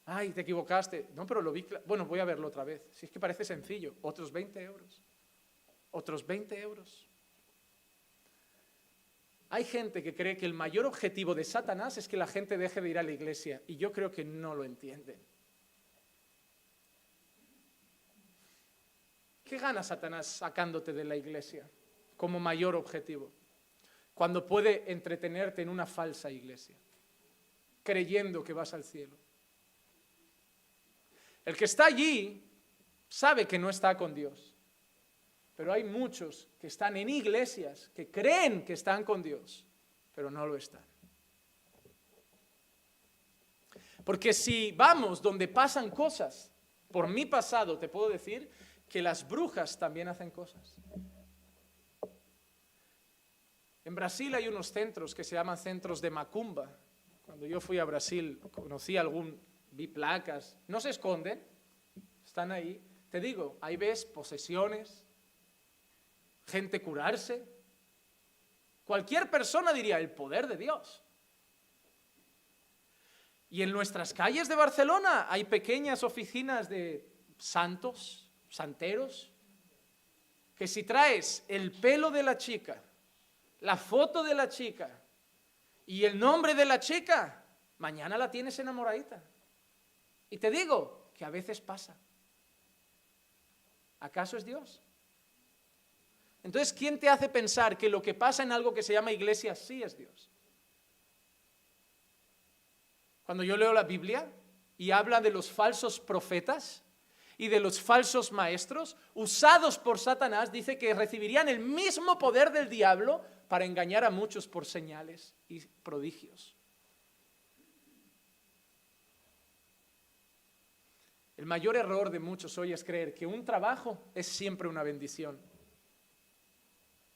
Ay, te equivocaste. No, pero lo vi. Bueno, voy a verlo otra vez. Si es que parece sencillo. Otros 20 euros. Otros 20 euros. Hay gente que cree que el mayor objetivo de Satanás es que la gente deje de ir a la iglesia y yo creo que no lo entienden. ¿Qué gana Satanás sacándote de la iglesia como mayor objetivo? Cuando puede entretenerte en una falsa iglesia, creyendo que vas al cielo. El que está allí sabe que no está con Dios. Pero hay muchos que están en iglesias que creen que están con Dios, pero no lo están. Porque si vamos donde pasan cosas, por mi pasado te puedo decir que las brujas también hacen cosas. En Brasil hay unos centros que se llaman centros de macumba. Cuando yo fui a Brasil conocí algún, vi placas, no se esconden, están ahí. Te digo, ahí ves posesiones, gente curarse. Cualquier persona diría el poder de Dios. Y en nuestras calles de Barcelona hay pequeñas oficinas de santos, santeros, que si traes el pelo de la chica, la foto de la chica y el nombre de la chica, mañana la tienes enamoradita. Y te digo que a veces pasa. ¿Acaso es Dios? Entonces, ¿quién te hace pensar que lo que pasa en algo que se llama iglesia sí es Dios? Cuando yo leo la Biblia y habla de los falsos profetas y de los falsos maestros usados por Satanás, dice que recibirían el mismo poder del diablo para engañar a muchos por señales y prodigios. El mayor error de muchos hoy es creer que un trabajo es siempre una bendición.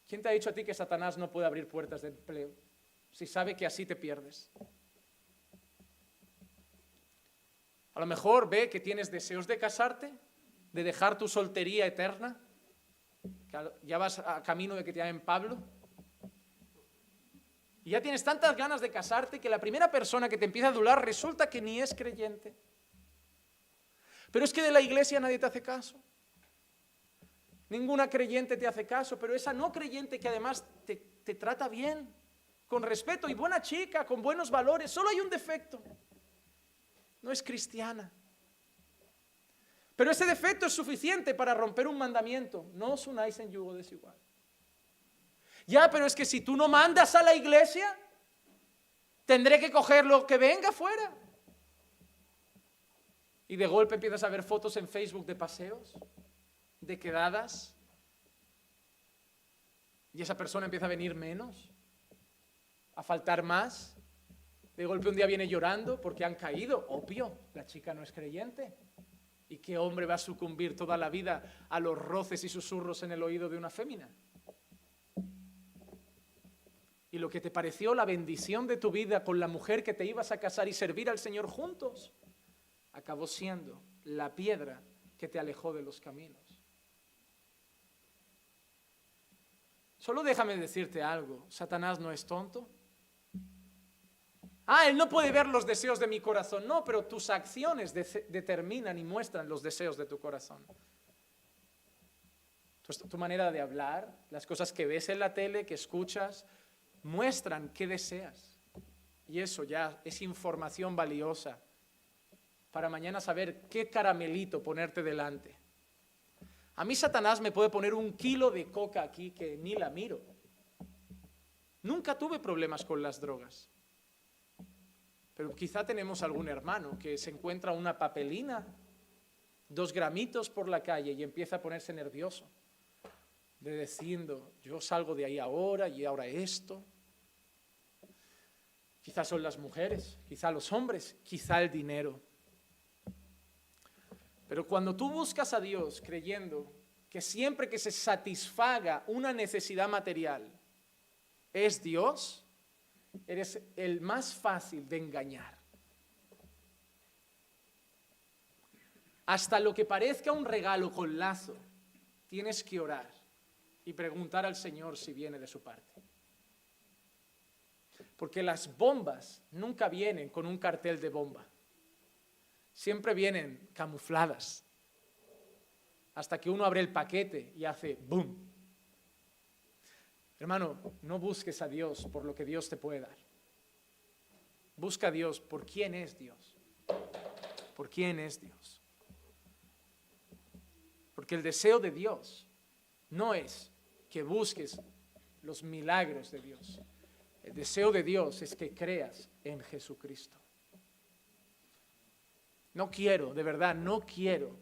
¿Quién te ha dicho a ti que Satanás no puede abrir puertas de empleo si sabe que así te pierdes? A lo mejor ve que tienes deseos de casarte, de dejar tu soltería eterna, que ya vas a camino de que te llamen Pablo. Y ya tienes tantas ganas de casarte que la primera persona que te empieza a adular resulta que ni es creyente. Pero es que de la iglesia nadie te hace caso. Ninguna creyente te hace caso, pero esa no creyente que además te, trata bien, con respeto y buena chica, con buenos valores, solo hay un defecto. No es cristiana. Pero ese defecto es suficiente para romper un mandamiento. No os unáis en yugo desigual. Ya, pero es que si tú no mandas a la iglesia, tendré que coger lo que venga afuera. Y de golpe empiezas a ver fotos en Facebook de paseos de quedadas y esa persona empieza a venir menos, a faltar más. De golpe un día viene llorando porque han caído. Obvio, la chica no es creyente. ¿Y qué hombre va a sucumbir toda la vida a los roces y susurros en el oído de una fémina? Y lo que te pareció la bendición de tu vida con la mujer que te ibas a casar y servir al Señor juntos, acabó siendo la piedra que te alejó de los caminos. Solo déjame decirte algo, Satanás no es tonto. Ah, él no puede ver los deseos de mi corazón. No, pero tus acciones determinan y muestran los deseos de tu corazón. Tu, tu manera de hablar, las cosas que ves en la tele, que escuchas, muestran qué deseas. Y eso ya es información valiosa para mañana saber qué caramelito ponerte delante. A mí Satanás me puede poner un kilo de coca aquí que ni la miro. Nunca tuve problemas con las drogas. Pero quizá tenemos algún hermano que se encuentra una papelina, dos gramitos por la calle y empieza a ponerse nervioso, de diciendo, yo salgo de ahí ahora y ahora esto. Quizá son las mujeres, quizá los hombres, quizá el dinero. Pero cuando tú buscas a Dios creyendo que siempre que se satisfaga una necesidad material, es Dios, eres el más fácil de engañar. Hasta lo que parezca un regalo con lazo, tienes que orar y preguntar al Señor si viene de su parte. Porque las bombas nunca vienen con un cartel de bomba. Siempre vienen camufladas. Hasta que uno abre el paquete y hace boom. Hermano, no busques a Dios por lo que Dios te puede dar. Busca a Dios por quién es Dios. Por quién es Dios. Porque el deseo de Dios no es que busques los milagros de Dios. El deseo de Dios es que creas en Jesucristo. No quiero, de verdad, no quiero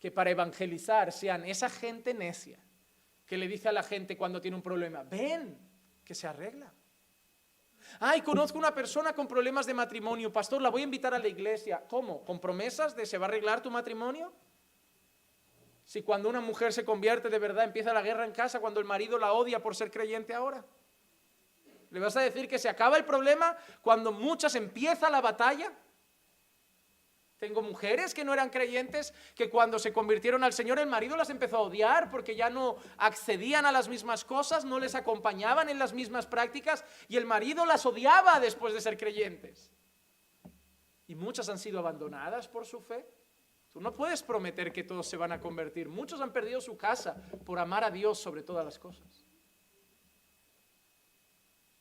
que para evangelizar sean esa gente necia que le dice a la gente cuando tiene un problema, ven, que se arregla. Ay, conozco una persona con problemas de matrimonio, pastor, la voy a invitar a la iglesia. ¿Cómo? ¿Con promesas de se va a arreglar tu matrimonio? Si cuando una mujer se convierte de verdad empieza la guerra en casa, cuando el marido la odia por ser creyente ahora. ¿Le vas a decir que se acaba el problema cuando muchas empieza la batalla? Tengo mujeres que no eran creyentes, que cuando se convirtieron al Señor el marido las empezó a odiar porque ya no accedían a las mismas cosas, no les acompañaban en las mismas prácticas y el marido las odiaba después de ser creyentes. Y muchas han sido abandonadas por su fe. Tú no puedes prometer que todos se van a convertir. Muchos han perdido su casa por amar a Dios sobre todas las cosas.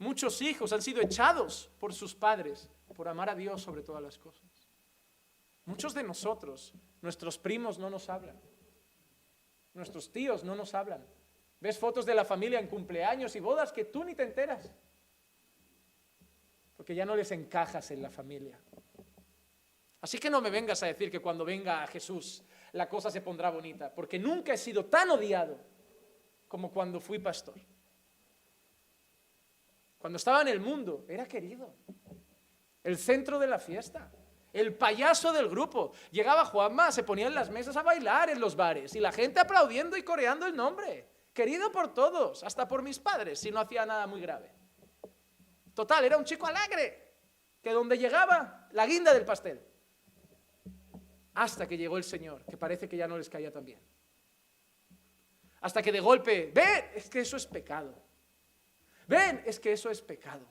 Muchos hijos han sido echados por sus padres por amar a Dios sobre todas las cosas. Muchos de nosotros, nuestros primos no nos hablan. Nuestros tíos no nos hablan. Ves fotos de la familia en cumpleaños y bodas que tú ni te enteras. Porque ya no les encajas en la familia. Así que no me vengas a decir que cuando venga a Jesús la cosa se pondrá bonita, porque nunca he sido tan odiado como cuando fui pastor. Cuando estaba en el mundo, era querido. El centro de la fiesta el payaso del grupo. Llegaba Juanma, se ponía en las mesas a bailar en los bares y la gente aplaudiendo y coreando el nombre. Querido por todos, hasta por mis padres, si no hacía nada muy grave. Total, era un chico alegre, que donde llegaba, la guinda del pastel. Hasta que llegó el Señor, que parece que ya no les caía tan bien. Hasta que de golpe, ven, es que eso es pecado. Ven, es que eso es pecado.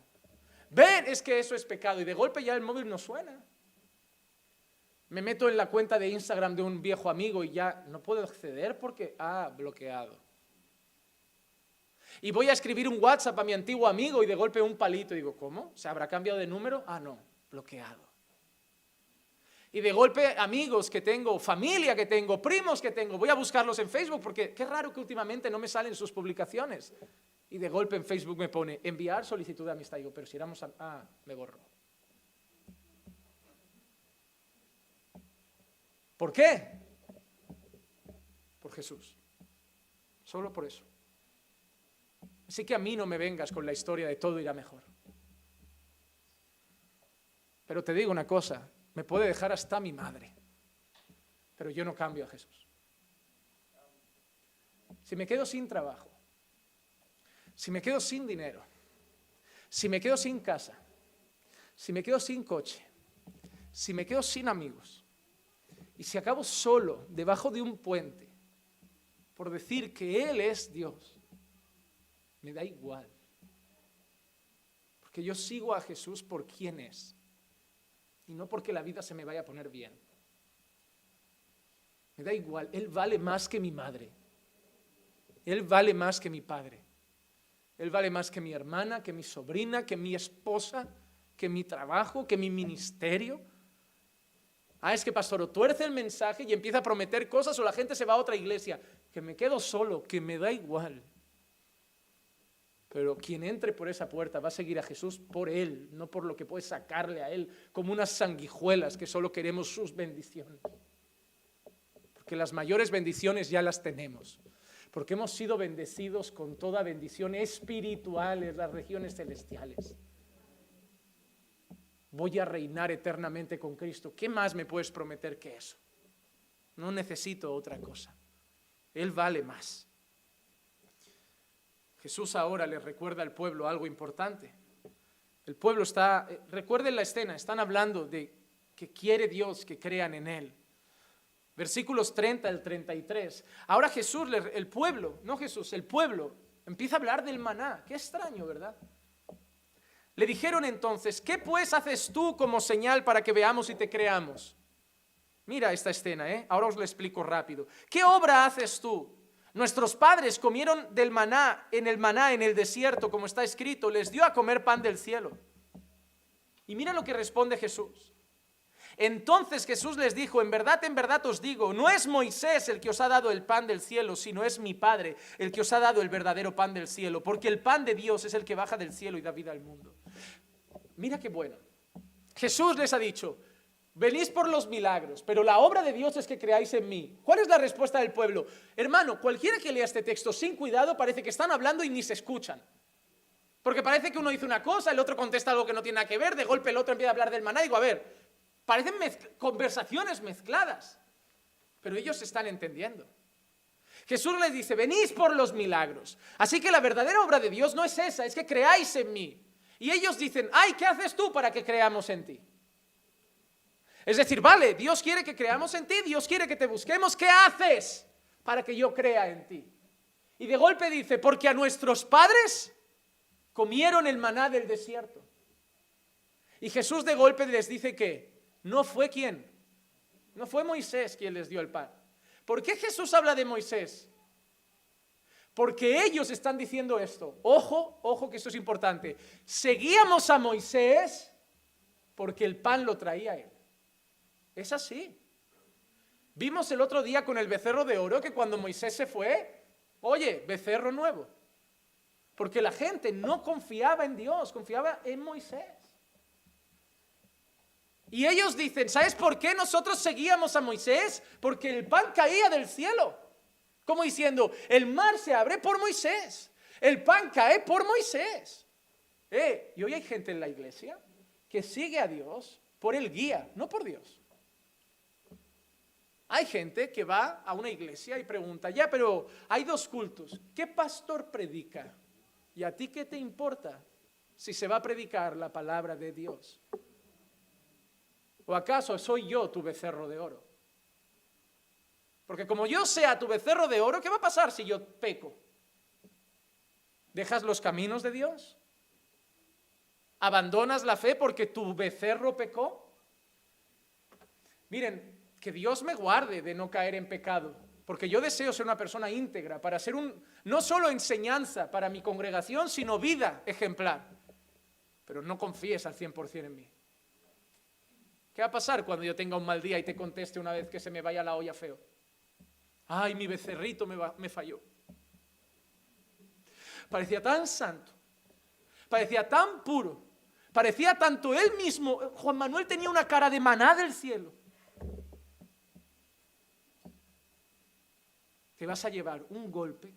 Ven, es que eso es pecado. Y de golpe ya el móvil no suena. Me meto en la cuenta de Instagram de un viejo amigo y ya no puedo acceder porque ha bloqueado. Y voy a escribir un WhatsApp a mi antiguo amigo y de golpe un palito. Y digo, ¿cómo? ¿Se habrá cambiado de número? Ah, no, bloqueado. Y de golpe amigos que tengo, familia que tengo, primos que tengo, voy a buscarlos en Facebook porque qué raro que últimamente no me salen sus publicaciones. Y de golpe en Facebook me pone enviar solicitud de amistad. Y digo, pero si éramos... A... Ah, me borro. ¿Por qué? Por Jesús. Solo por eso. Así que a mí no me vengas con la historia de todo irá mejor. Pero te digo una cosa, me puede dejar hasta mi madre, pero yo no cambio a Jesús. Si me quedo sin trabajo, si me quedo sin dinero, si me quedo sin casa, si me quedo sin coche, si me quedo sin amigos, y si acabo solo debajo de un puente por decir que Él es Dios, me da igual. Porque yo sigo a Jesús por quien es y no porque la vida se me vaya a poner bien. Me da igual, Él vale más que mi madre. Él vale más que mi padre. Él vale más que mi hermana, que mi sobrina, que mi esposa, que mi trabajo, que mi ministerio. Ah, es que pastor, o tuerce el mensaje y empieza a prometer cosas o la gente se va a otra iglesia. Que me quedo solo, que me da igual. Pero quien entre por esa puerta va a seguir a Jesús por Él, no por lo que puede sacarle a Él, como unas sanguijuelas que solo queremos sus bendiciones. Porque las mayores bendiciones ya las tenemos. Porque hemos sido bendecidos con toda bendición espiritual en las regiones celestiales voy a reinar eternamente con Cristo. ¿Qué más me puedes prometer que eso? No necesito otra cosa. Él vale más. Jesús ahora le recuerda al pueblo algo importante. El pueblo está, eh, recuerden la escena, están hablando de que quiere Dios que crean en Él. Versículos 30 al 33. Ahora Jesús, el pueblo, no Jesús, el pueblo, empieza a hablar del maná. Qué extraño, ¿verdad? Le dijeron entonces, ¿qué pues haces tú como señal para que veamos y te creamos? Mira esta escena, ¿eh? Ahora os lo explico rápido. ¿Qué obra haces tú? Nuestros padres comieron del maná en el maná en el desierto, como está escrito, les dio a comer pan del cielo. Y mira lo que responde Jesús. Entonces Jesús les dijo, en verdad, en verdad os digo, no es Moisés el que os ha dado el pan del cielo, sino es mi Padre el que os ha dado el verdadero pan del cielo, porque el pan de Dios es el que baja del cielo y da vida al mundo. Mira qué bueno. Jesús les ha dicho, venís por los milagros, pero la obra de Dios es que creáis en mí. ¿Cuál es la respuesta del pueblo? Hermano, cualquiera que lea este texto sin cuidado parece que están hablando y ni se escuchan. Porque parece que uno dice una cosa, el otro contesta algo que no tiene nada que ver, de golpe el otro empieza a hablar del maná digo, a ver, Parecen conversaciones mezcladas, pero ellos están entendiendo. Jesús les dice, venís por los milagros. Así que la verdadera obra de Dios no es esa, es que creáis en mí. Y ellos dicen, ay, ¿qué haces tú para que creamos en ti? Es decir, vale, Dios quiere que creamos en ti, Dios quiere que te busquemos, ¿qué haces para que yo crea en ti? Y de golpe dice, porque a nuestros padres comieron el maná del desierto. Y Jesús de golpe les dice que no fue quién. No fue Moisés quien les dio el pan. ¿Por qué Jesús habla de Moisés? Porque ellos están diciendo esto. Ojo, ojo que esto es importante. Seguíamos a Moisés porque el pan lo traía él. Es así. Vimos el otro día con el becerro de oro que cuando Moisés se fue, oye, becerro nuevo. Porque la gente no confiaba en Dios, confiaba en Moisés. Y ellos dicen, ¿sabes por qué nosotros seguíamos a Moisés? Porque el pan caía del cielo. Como diciendo, el mar se abre por Moisés, el pan cae por Moisés. Eh, y hoy hay gente en la iglesia que sigue a Dios por el guía, no por Dios. Hay gente que va a una iglesia y pregunta, ya, pero hay dos cultos, ¿qué pastor predica? ¿Y a ti qué te importa si se va a predicar la palabra de Dios? ¿O acaso soy yo tu becerro de oro? Porque como yo sea tu becerro de oro, ¿qué va a pasar si yo peco? ¿Dejas los caminos de Dios? ¿Abandonas la fe porque tu becerro pecó? Miren, que Dios me guarde de no caer en pecado, porque yo deseo ser una persona íntegra, para ser un, no solo enseñanza para mi congregación, sino vida ejemplar. Pero no confíes al 100% en mí. ¿Qué va a pasar cuando yo tenga un mal día y te conteste una vez que se me vaya la olla feo? Ay, mi becerrito me, falló. Parecía tan santo, parecía tan puro, parecía tanto él mismo. Juan Manuel tenía una cara de maná del cielo. Te vas a llevar un golpe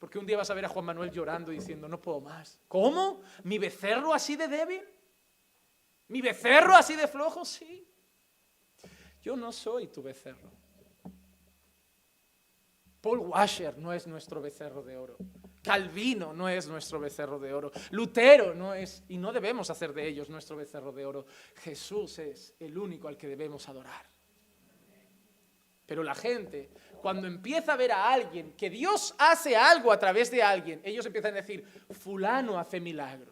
porque un día vas a ver a Juan Manuel llorando diciendo, no puedo más. ¿Cómo? ¿Mi becerro así de débil? ¿Mi becerro así de flojo? Sí. Yo no soy tu becerro. Paul Washer no es nuestro becerro de oro. Calvino no es nuestro becerro de oro. Lutero no es, y no debemos hacer de ellos nuestro becerro de oro. Jesús es el único al que debemos adorar. Pero la gente, cuando empieza a ver a alguien, que Dios hace algo a través de alguien, ellos empiezan a decir, fulano hace milagros.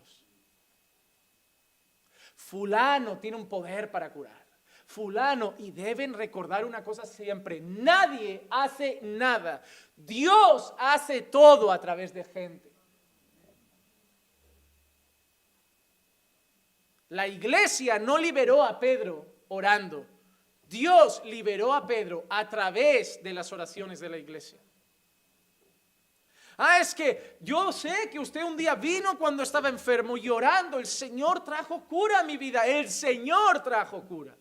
Fulano tiene un poder para curar. Fulano, y deben recordar una cosa siempre, nadie hace nada. Dios hace todo a través de gente. La iglesia no liberó a Pedro orando. Dios liberó a Pedro a través de las oraciones de la iglesia. Ah, es que yo sé que usted un día vino cuando estaba enfermo llorando. El Señor trajo cura a mi vida. El Señor trajo cura.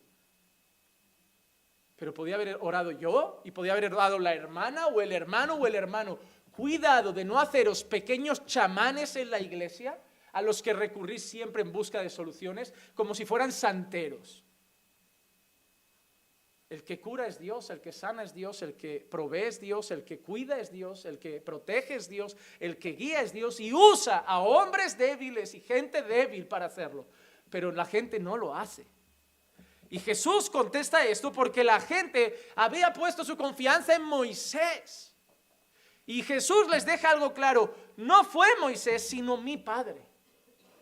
Pero podía haber orado yo y podía haber orado la hermana o el hermano o el hermano. Cuidado de no haceros pequeños chamanes en la iglesia a los que recurrís siempre en busca de soluciones como si fueran santeros. El que cura es Dios, el que sana es Dios, el que provee es Dios, el que cuida es Dios, el que protege es Dios, el que guía es Dios y usa a hombres débiles y gente débil para hacerlo. Pero la gente no lo hace. Y Jesús contesta esto porque la gente había puesto su confianza en Moisés. Y Jesús les deja algo claro, no fue Moisés, sino mi Padre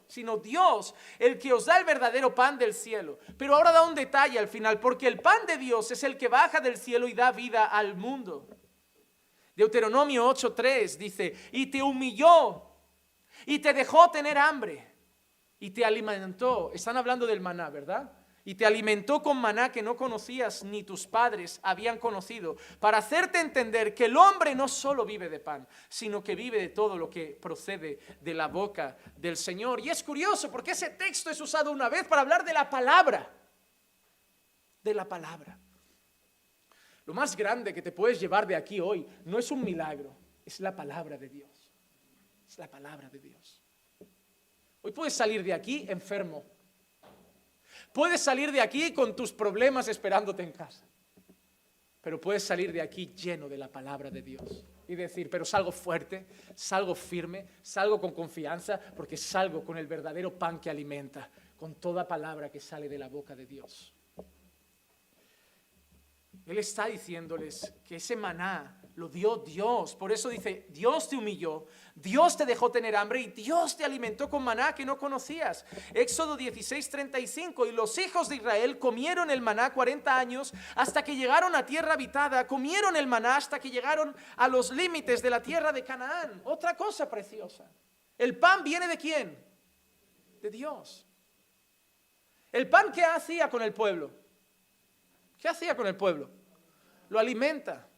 sino Dios, el que os da el verdadero pan del cielo. Pero ahora da un detalle al final, porque el pan de Dios es el que baja del cielo y da vida al mundo. Deuteronomio 8:3 dice, y te humilló y te dejó tener hambre y te alimentó. Están hablando del maná, ¿verdad? Y te alimentó con maná que no conocías ni tus padres habían conocido, para hacerte entender que el hombre no solo vive de pan, sino que vive de todo lo que procede de la boca del Señor. Y es curioso porque ese texto es usado una vez para hablar de la palabra, de la palabra. Lo más grande que te puedes llevar de aquí hoy no es un milagro, es la palabra de Dios. Es la palabra de Dios. Hoy puedes salir de aquí enfermo, Puedes salir de aquí con tus problemas esperándote en casa, pero puedes salir de aquí lleno de la palabra de Dios y decir, pero salgo fuerte, salgo firme, salgo con confianza, porque salgo con el verdadero pan que alimenta, con toda palabra que sale de la boca de Dios. Él está diciéndoles que ese maná lo dio Dios. Por eso dice, Dios te humilló, Dios te dejó tener hambre y Dios te alimentó con maná que no conocías. Éxodo 16, 35. Y los hijos de Israel comieron el maná 40 años hasta que llegaron a tierra habitada. Comieron el maná hasta que llegaron a los límites de la tierra de Canaán. Otra cosa preciosa. ¿El pan viene de quién? De Dios. ¿El pan qué hacía con el pueblo? ¿Qué hacía con el pueblo? Lo alimenta.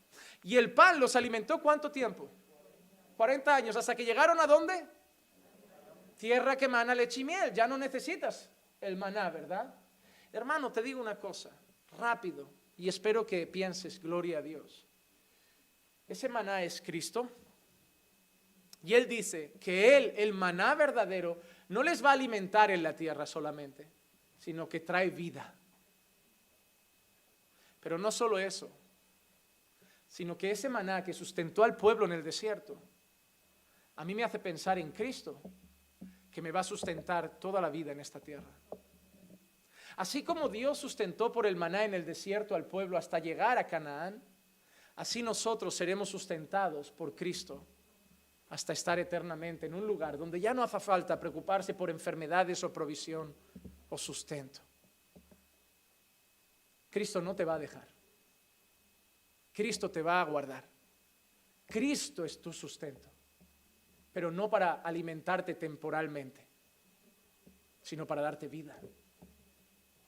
Y el pan los alimentó cuánto tiempo? 40 años, hasta que llegaron a dónde? Tierra que mana leche y miel. Ya no necesitas el maná, ¿verdad? Hermano, te digo una cosa, rápido, y espero que pienses, gloria a Dios. Ese maná es Cristo. Y Él dice que Él, el maná verdadero, no les va a alimentar en la tierra solamente, sino que trae vida. Pero no solo eso, sino que ese maná que sustentó al pueblo en el desierto, a mí me hace pensar en Cristo, que me va a sustentar toda la vida en esta tierra. Así como Dios sustentó por el maná en el desierto al pueblo hasta llegar a Canaán, así nosotros seremos sustentados por Cristo hasta estar eternamente en un lugar donde ya no hace falta preocuparse por enfermedades o provisión o sustento. Cristo no te va a dejar. Cristo te va a guardar. Cristo es tu sustento, pero no para alimentarte temporalmente, sino para darte vida,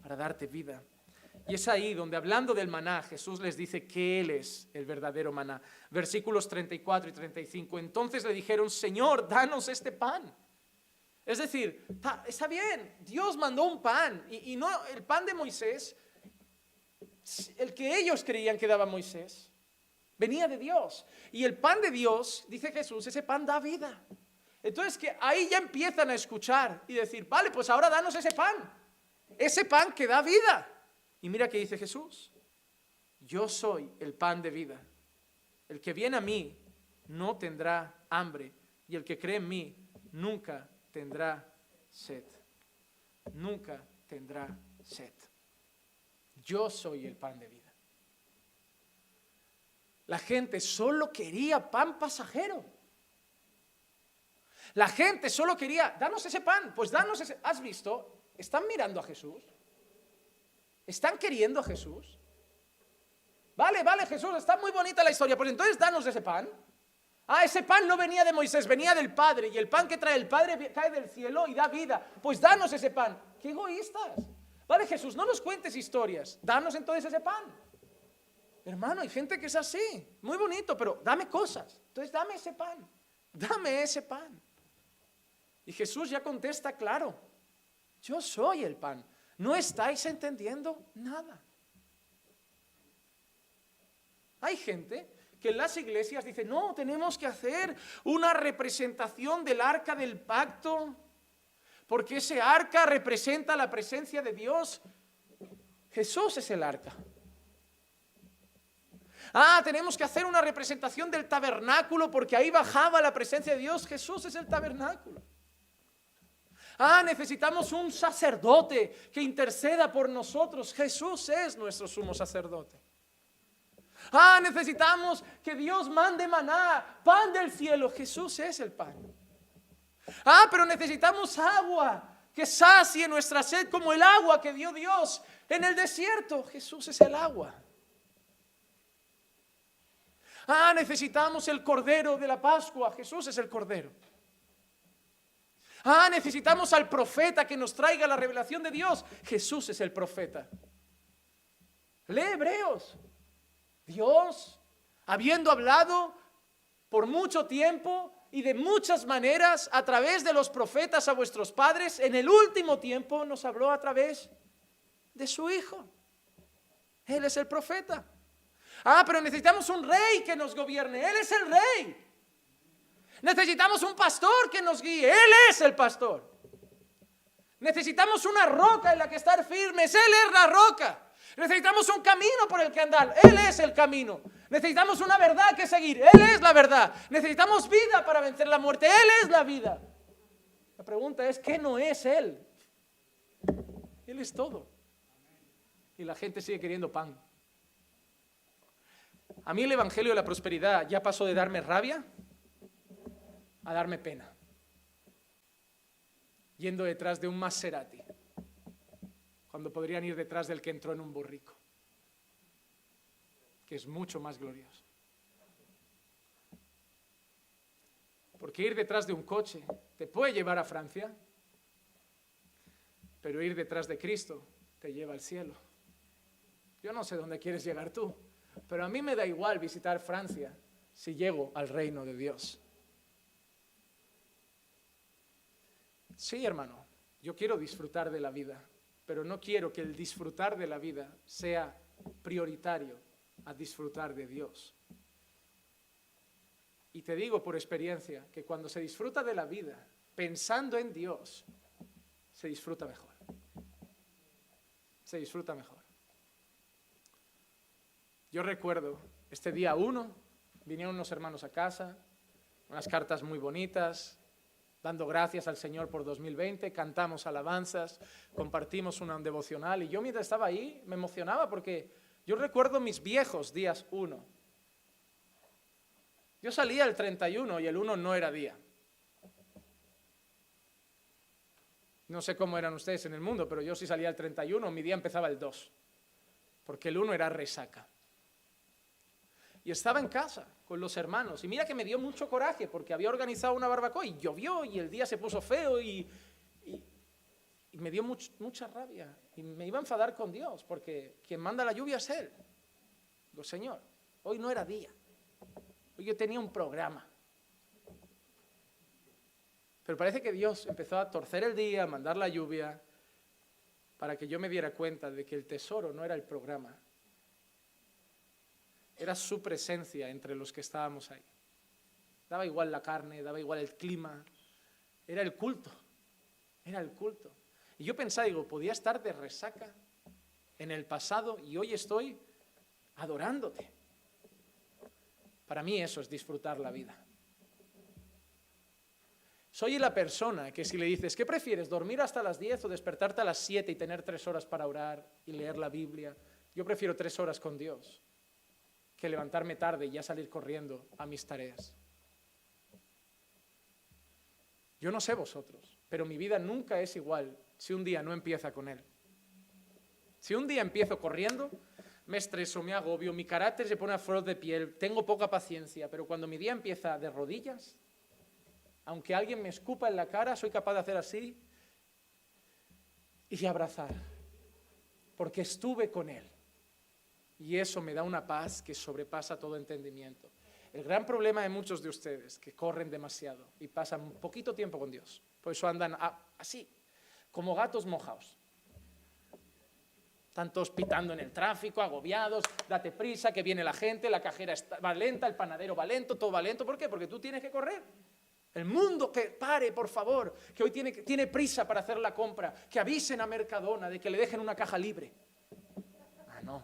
para darte vida. Y es ahí donde hablando del maná, Jesús les dice que Él es el verdadero maná. Versículos 34 y 35. Entonces le dijeron, Señor, danos este pan. Es decir, está, bien, Dios mandó un pan y, y no el pan de Moisés el que ellos creían que daba Moisés, venía de Dios. Y el pan de Dios, dice Jesús, ese pan da vida. Entonces que ahí ya empiezan a escuchar y decir, vale, pues ahora danos ese pan, ese pan que da vida. Y mira que dice Jesús, yo soy el pan de vida. El que viene a mí no tendrá hambre y el que cree en mí nunca tendrá sed. Nunca tendrá sed. Yo soy el pan de vida. La gente solo quería pan pasajero. La gente solo quería, danos ese pan, pues danos ese. ¿Has visto? ¿Están mirando a Jesús? ¿Están queriendo a Jesús? Vale, vale, Jesús, está muy bonita la historia, pues entonces danos ese pan. Ah, ese pan no venía de Moisés, venía del Padre, y el pan que trae el Padre cae del cielo y da vida. Pues danos ese pan. ¡Qué egoístas! Vale, Jesús, no nos cuentes historias, danos entonces ese pan. Hermano, hay gente que es así, muy bonito, pero dame cosas. Entonces dame ese pan, dame ese pan. Y Jesús ya contesta, claro, yo soy el pan. No estáis entendiendo nada. Hay gente que en las iglesias dice, no, tenemos que hacer una representación del arca del pacto porque ese arca representa la presencia de Dios. Jesús es el arca. Ah, tenemos que hacer una representación del tabernáculo porque ahí bajaba la presencia de Dios. Jesús es el tabernáculo. Ah, necesitamos un sacerdote que interceda por nosotros. Jesús es nuestro sumo sacerdote. Ah, necesitamos que Dios mande maná, pan del cielo. Jesús es el pan. Ah, pero necesitamos agua que sacie nuestra sed como el agua que dio Dios en el desierto. Jesús es el agua. Ah, necesitamos el cordero de la Pascua. Jesús es el cordero. Ah, necesitamos al profeta que nos traiga la revelación de Dios. Jesús es el profeta. Lee Hebreos. Dios, habiendo hablado por mucho tiempo y de muchas maneras a través de los profetas a vuestros padres, en el último tiempo nos habló a través de su Hijo. Él es el profeta. Ah, pero necesitamos un rey que nos gobierne. Él es el rey. Necesitamos un pastor que nos guíe. Él es el pastor. Necesitamos una roca en la que estar firmes. Él es la roca. Necesitamos un camino por el que andar. Él es el camino. Necesitamos una verdad que seguir. Él es la verdad. Necesitamos vida para vencer la muerte. Él es la vida. La pregunta es, ¿qué no es Él? Él es todo. Y la gente sigue queriendo pan. A mí el Evangelio de la Prosperidad ya pasó de darme rabia a darme pena. Yendo detrás de un Maserati cuando podrían ir detrás del que entró en un burrico, que es mucho más glorioso. Porque ir detrás de un coche te puede llevar a Francia, pero ir detrás de Cristo te lleva al cielo. Yo no sé dónde quieres llegar tú, pero a mí me da igual visitar Francia si llego al reino de Dios. Sí, hermano, yo quiero disfrutar de la vida pero no quiero que el disfrutar de la vida sea prioritario a disfrutar de Dios. Y te digo por experiencia que cuando se disfruta de la vida pensando en Dios, se disfruta mejor. Se disfruta mejor. Yo recuerdo este día uno, vinieron unos hermanos a casa, unas cartas muy bonitas, dando gracias al Señor por 2020, cantamos alabanzas, compartimos una devocional y yo mientras estaba ahí me emocionaba porque yo recuerdo mis viejos días 1. Yo salía el 31 y el 1 no era día. No sé cómo eran ustedes en el mundo, pero yo sí salía el 31, mi día empezaba el 2, porque el 1 era resaca. Y estaba en casa con los hermanos. Y mira que me dio mucho coraje porque había organizado una barbacoa y llovió y el día se puso feo y, me dio mucha rabia. Y me iba a enfadar con Dios porque quien manda la lluvia es Él. Digo, Señor, hoy no era día. Hoy yo tenía un programa. Pero parece que Dios empezó a torcer el día, a mandar la lluvia, para que yo me diera cuenta de que el tesoro no era el programa, era su presencia entre los que estábamos ahí. Daba igual la carne, daba igual el clima, era el culto, era el culto. Y yo pensaba, digo, podía estar de resaca en el pasado y hoy estoy adorándote. Para mí eso es disfrutar la vida. Soy la persona que si le dices, ¿qué prefieres? ¿Dormir hasta las 10 o despertarte a las 7 y tener tres horas para orar y leer la Biblia? Yo prefiero tres horas con Dios que levantarme tarde y ya salir corriendo a mis tareas. Yo no sé vosotros, pero mi vida nunca es igual si un día no empieza con Él. Si un día empiezo corriendo, me estreso, me agobio, mi carácter se pone a flor de piel, tengo poca paciencia, pero cuando mi día empieza de rodillas, aunque alguien me escupa en la cara, soy capaz de hacer así y abrazar, porque estuve con Él. Y eso me da una paz que sobrepasa todo entendimiento. El gran problema de muchos de ustedes que corren demasiado y pasan poquito tiempo con Dios. Por eso andan así, como gatos mojados. Están todos pitando en el tráfico, agobiados, date prisa, que viene la gente, la cajera va lenta, el panadero va lento, todo va lento. ¿Por qué? Porque tú tienes que correr. El mundo que pare, por favor, que hoy tiene, tiene prisa para hacer la compra, que avisen a Mercadona de que le dejen una caja libre. Ah, no.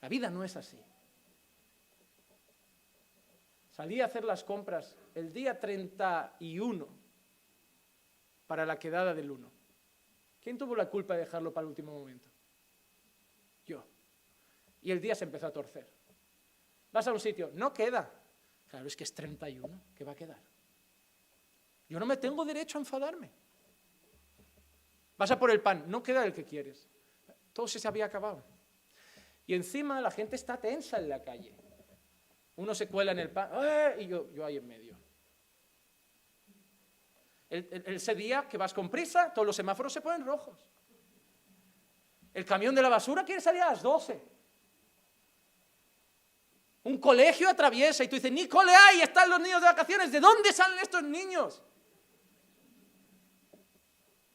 La vida no es así. Salí a hacer las compras el día 31 para la quedada del 1. ¿Quién tuvo la culpa de dejarlo para el último momento? Yo. Y el día se empezó a torcer. Vas a un sitio, no queda. Claro, es que es 31, ¿qué va a quedar? Yo no me tengo derecho a enfadarme. Vas a por el pan, no queda el que quieres. Todo se había acabado. Y encima la gente está tensa en la calle. Uno se cuela en el pan, ¡eh! y yo, yo ahí en medio. Ese día que vas con prisa, todos los semáforos se ponen rojos. El camión de la basura quiere salir a las 12. Un colegio atraviesa y tú dices, ni cole hay, están los niños de vacaciones. ¿De dónde salen estos niños?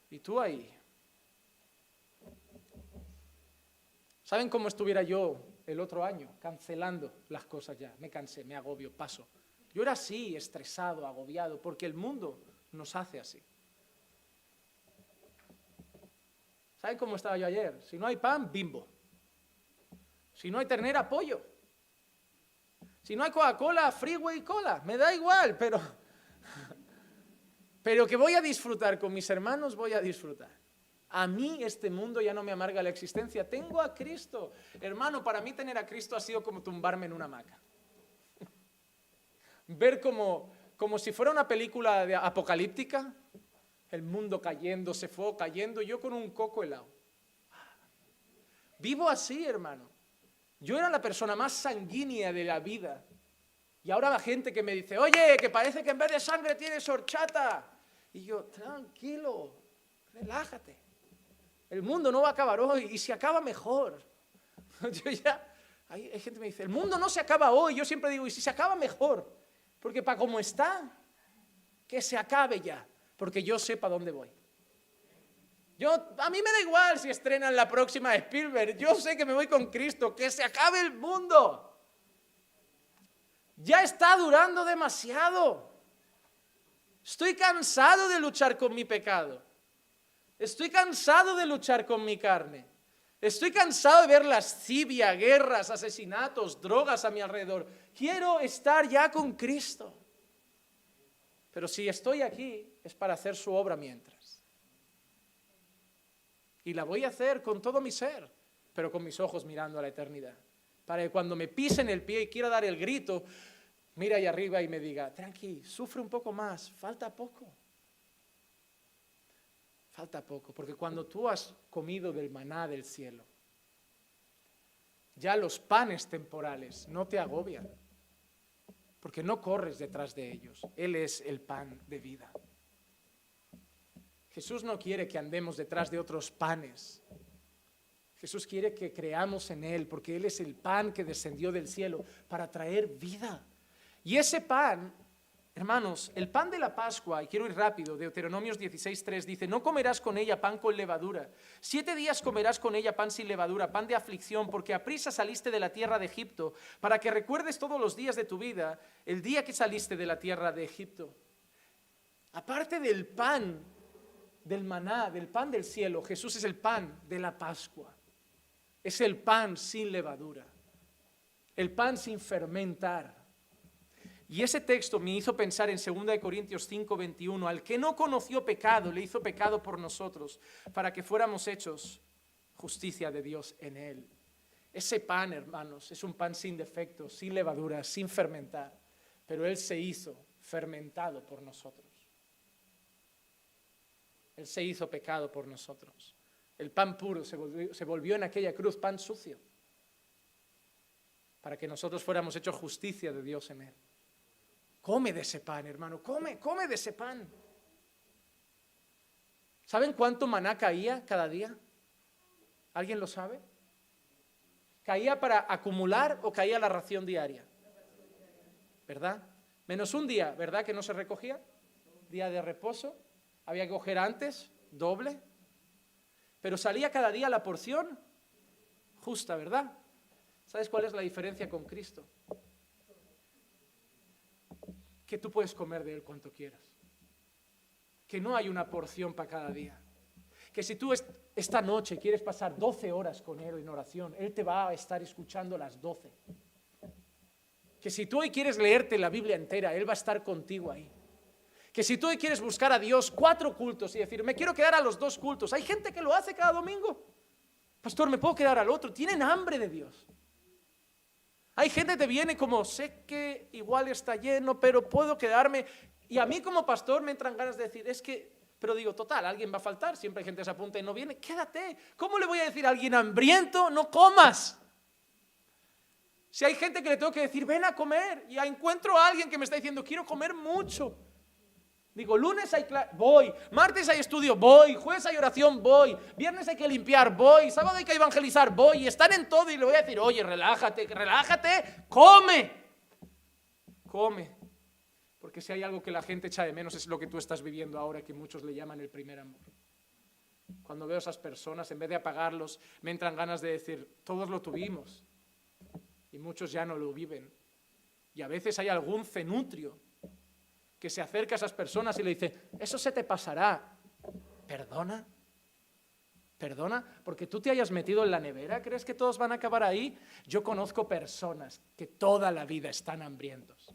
Y tú ahí. ¿Saben cómo estuviera yo el otro año? Cancelando las cosas ya. Me cansé, me agobio, paso. Yo era así, estresado, agobiado, porque el mundo nos hace así. ¿Saben cómo estaba yo ayer? Si no hay pan, bimbo. Si no hay ternera, pollo. Si no hay Coca-Cola, Freeway Cola. Me da igual, pero pero que voy a disfrutar con mis hermanos, voy a disfrutar. A mí este mundo ya no me amarga la existencia. Tengo a Cristo. Hermano, para mí tener a Cristo ha sido como tumbarme en una hamaca. Ver como, como si fuera una película de apocalíptica, el mundo cayendo, se fue cayendo, yo con un coco helado. Vivo así, hermano. Yo era la persona más sanguínea de la vida. Y ahora va gente que me dice, oye, que parece que en vez de sangre tienes horchata. Y yo, tranquilo, relájate. El mundo no va a acabar hoy y si acaba mejor. Yo ya, hay, gente que me dice, el mundo no se acaba hoy. Yo siempre digo, y si se acaba mejor. Porque para como está, que se acabe ya. Porque yo sé para dónde voy. Yo, a mí me da igual si estrenan la próxima Spielberg. Yo sé que me voy con Cristo. Que se acabe el mundo. Ya está durando demasiado. Estoy cansado de luchar con mi pecado. Estoy cansado de luchar con mi carne. Estoy cansado de ver lascivia, guerras, asesinatos, drogas a mi alrededor. Quiero estar ya con Cristo. Pero si estoy aquí es para hacer su obra mientras. Y la voy a hacer con todo mi ser, pero con mis ojos mirando a la eternidad. Para que cuando me pisen el pie y quiera dar el grito, mira ahí arriba y me diga, tranqui, sufre un poco más, falta poco. Falta poco, porque cuando tú has comido del maná del cielo, ya los panes temporales no te agobian, porque no corres detrás de ellos. Él es el pan de vida. Jesús no quiere que andemos detrás de otros panes. Jesús quiere que creamos en Él, porque Él es el pan que descendió del cielo para traer vida. Y ese pan, hermanos, el pan de la Pascua, y quiero ir rápido, Deuteronomios 16.3 dice, no comerás con ella pan con levadura. Siete días comerás con ella pan sin levadura, pan de aflicción, porque a prisa saliste de la tierra de Egipto, para que recuerdes todos los días de tu vida el día que saliste de la tierra de Egipto. Aparte del pan, del maná, del pan del cielo, Jesús es el pan de la Pascua. Es el pan sin levadura, el pan sin fermentar y ese texto me hizo pensar en 2 Corintios 5, 21, al que no conoció pecado, le hizo pecado por nosotros, para que fuéramos hechos justicia de Dios en él. Ese pan, hermanos, es un pan sin defecto, sin levadura, sin fermentar, pero Él se hizo fermentado por nosotros. Él se hizo pecado por nosotros. El pan puro se volvió, se volvió en aquella cruz pan sucio, para que nosotros fuéramos hechos justicia de Dios en Él. Come de ese pan, hermano, come, come de ese pan. ¿Saben cuánto maná caía cada día? ¿Alguien lo sabe? ¿Caía para acumular o caía la ración diaria? ¿Verdad? Menos un día, ¿verdad? Que no se recogía. Día de reposo. Había que coger antes, doble. Pero salía cada día la porción justa, ¿verdad? ¿Sabes cuál es la diferencia con Cristo? Que tú puedes comer de Él cuanto quieras. Que no hay una porción para cada día. que si tú esta noche quieres pasar 12 horas con Él en oración, Él te va a estar escuchando las 12. Que si tú hoy quieres leerte la Biblia entera, Él va a estar contigo ahí. Que si tú hoy quieres buscar a Dios cuatro cultos y decir, me quiero quedar a los dos cultos, hay gente que lo hace cada domingo. Pastor, me puedo quedar al otro. Tienen hambre de Dios. Hay gente que viene como, sé que igual está lleno, pero puedo quedarme. Y a mí como pastor me entran ganas de decir, es que, pero digo, total, alguien va a faltar, siempre hay gente que se apunta y no viene, quédate. ¿Cómo le voy a decir a alguien hambriento, no comas? Si hay gente que le tengo que decir, ven a comer, y encuentro a alguien que me está diciendo, quiero comer mucho. Digo, lunes hay voy, martes hay estudio, voy, jueves hay oración, voy, viernes hay que limpiar, voy, sábado hay que evangelizar, voy, y están en todo y le voy a decir, oye, relájate, relájate, come, come. Porque si hay algo que la gente echa de menos es lo que tú estás viviendo ahora, que muchos le llaman el primer amor. Cuando veo esas personas, en vez de apagarlos, me entran ganas de decir, todos lo tuvimos, y muchos ya no lo viven. Y a veces hay algún cenutrio que se acerca a esas personas y le dice, eso se te pasará. ¿Perdona? ¿Perdona? Porque tú te hayas metido en la nevera, ¿crees que todos van a acabar ahí? Yo conozco personas que toda la vida están hambrientos.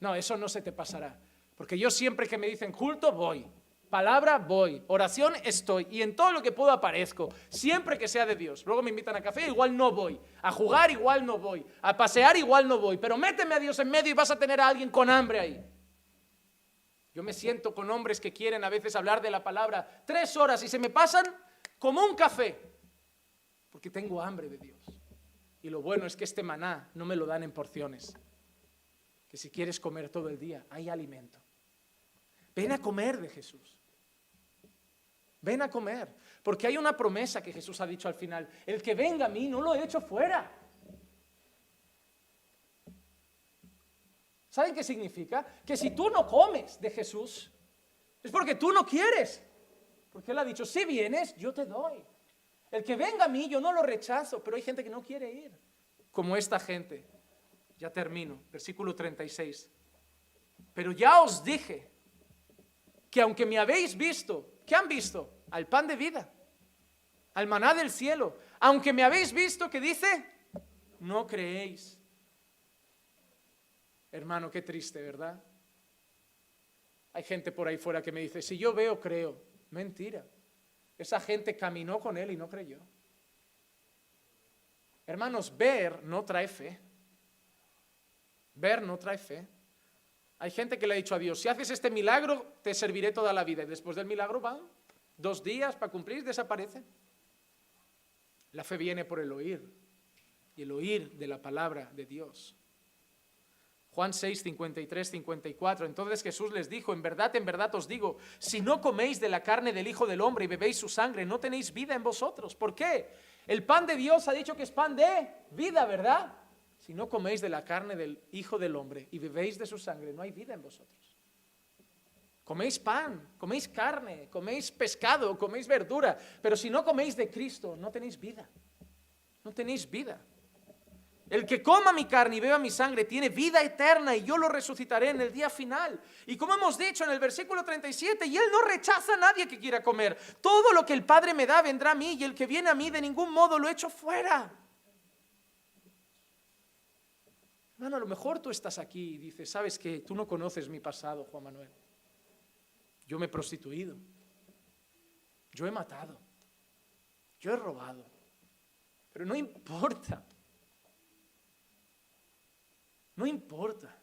No, eso no se te pasará. Porque yo siempre que me dicen culto, voy. Palabra, voy. Oración, estoy. Y en todo lo que puedo aparezco. Siempre que sea de Dios. Luego me invitan a café, igual no voy. A jugar, igual no voy. A pasear, igual no voy. Pero méteme a Dios en medio y vas a tener a alguien con hambre ahí. Yo me siento con hombres que quieren a veces hablar de la palabra tres horas y se me pasan como un café. Porque tengo hambre de Dios. Y lo bueno es que este maná no me lo dan en porciones. Que si quieres comer todo el día, hay alimento. Ven a comer de Jesús. Ven a comer. Porque hay una promesa que Jesús ha dicho al final. El que venga a mí no lo he hecho fuera. ¿Saben qué significa? Que si tú no comes de Jesús, es porque tú no quieres. Porque Él ha dicho, si vienes, yo te doy. El que venga a mí, yo no lo rechazo, pero hay gente que no quiere ir. Como esta gente. Ya termino. Versículo 36. Pero ya os dije que aunque me habéis visto, ¿qué han visto? Al pan de vida, al maná del cielo. Aunque me habéis visto que dice, no creéis. Hermano, qué triste, ¿verdad? Hay gente por ahí fuera que me dice, si yo veo, creo. Mentira. Esa gente caminó con él y no creyó. Hermanos, ver no trae fe. Ver no trae fe. Hay gente que le ha dicho a Dios, si haces este milagro, te serviré toda la vida. Y después del milagro van dos días para cumplir, desaparecen. La fe viene por el oír y el oír de la palabra de Dios. Juan 6, 53, 54. Entonces Jesús les dijo, en verdad, en verdad os digo, si no coméis de la carne del Hijo del Hombre y bebéis su sangre, no tenéis vida en vosotros. ¿Por qué? El pan de Dios ha dicho que es pan de vida, ¿verdad? Si no coméis de la carne del Hijo del Hombre y bebéis de su sangre, no hay vida en vosotros. Coméis pan, coméis carne, coméis pescado, coméis verdura, pero si no coméis de Cristo, no tenéis vida. No tenéis vida. El que coma mi carne y beba mi sangre tiene vida eterna y yo lo resucitaré en el día final. Y como hemos dicho en el versículo 37, y Él no rechaza a nadie que quiera comer. Todo lo que el Padre me da vendrá a mí y el que viene a mí de ningún modo lo echo fuera. Hermano, a lo mejor tú estás aquí y dices, sabes que tú no conoces mi pasado, Juan Manuel. Yo me he prostituido. Yo he matado. Yo he robado. Pero no importa. No importa.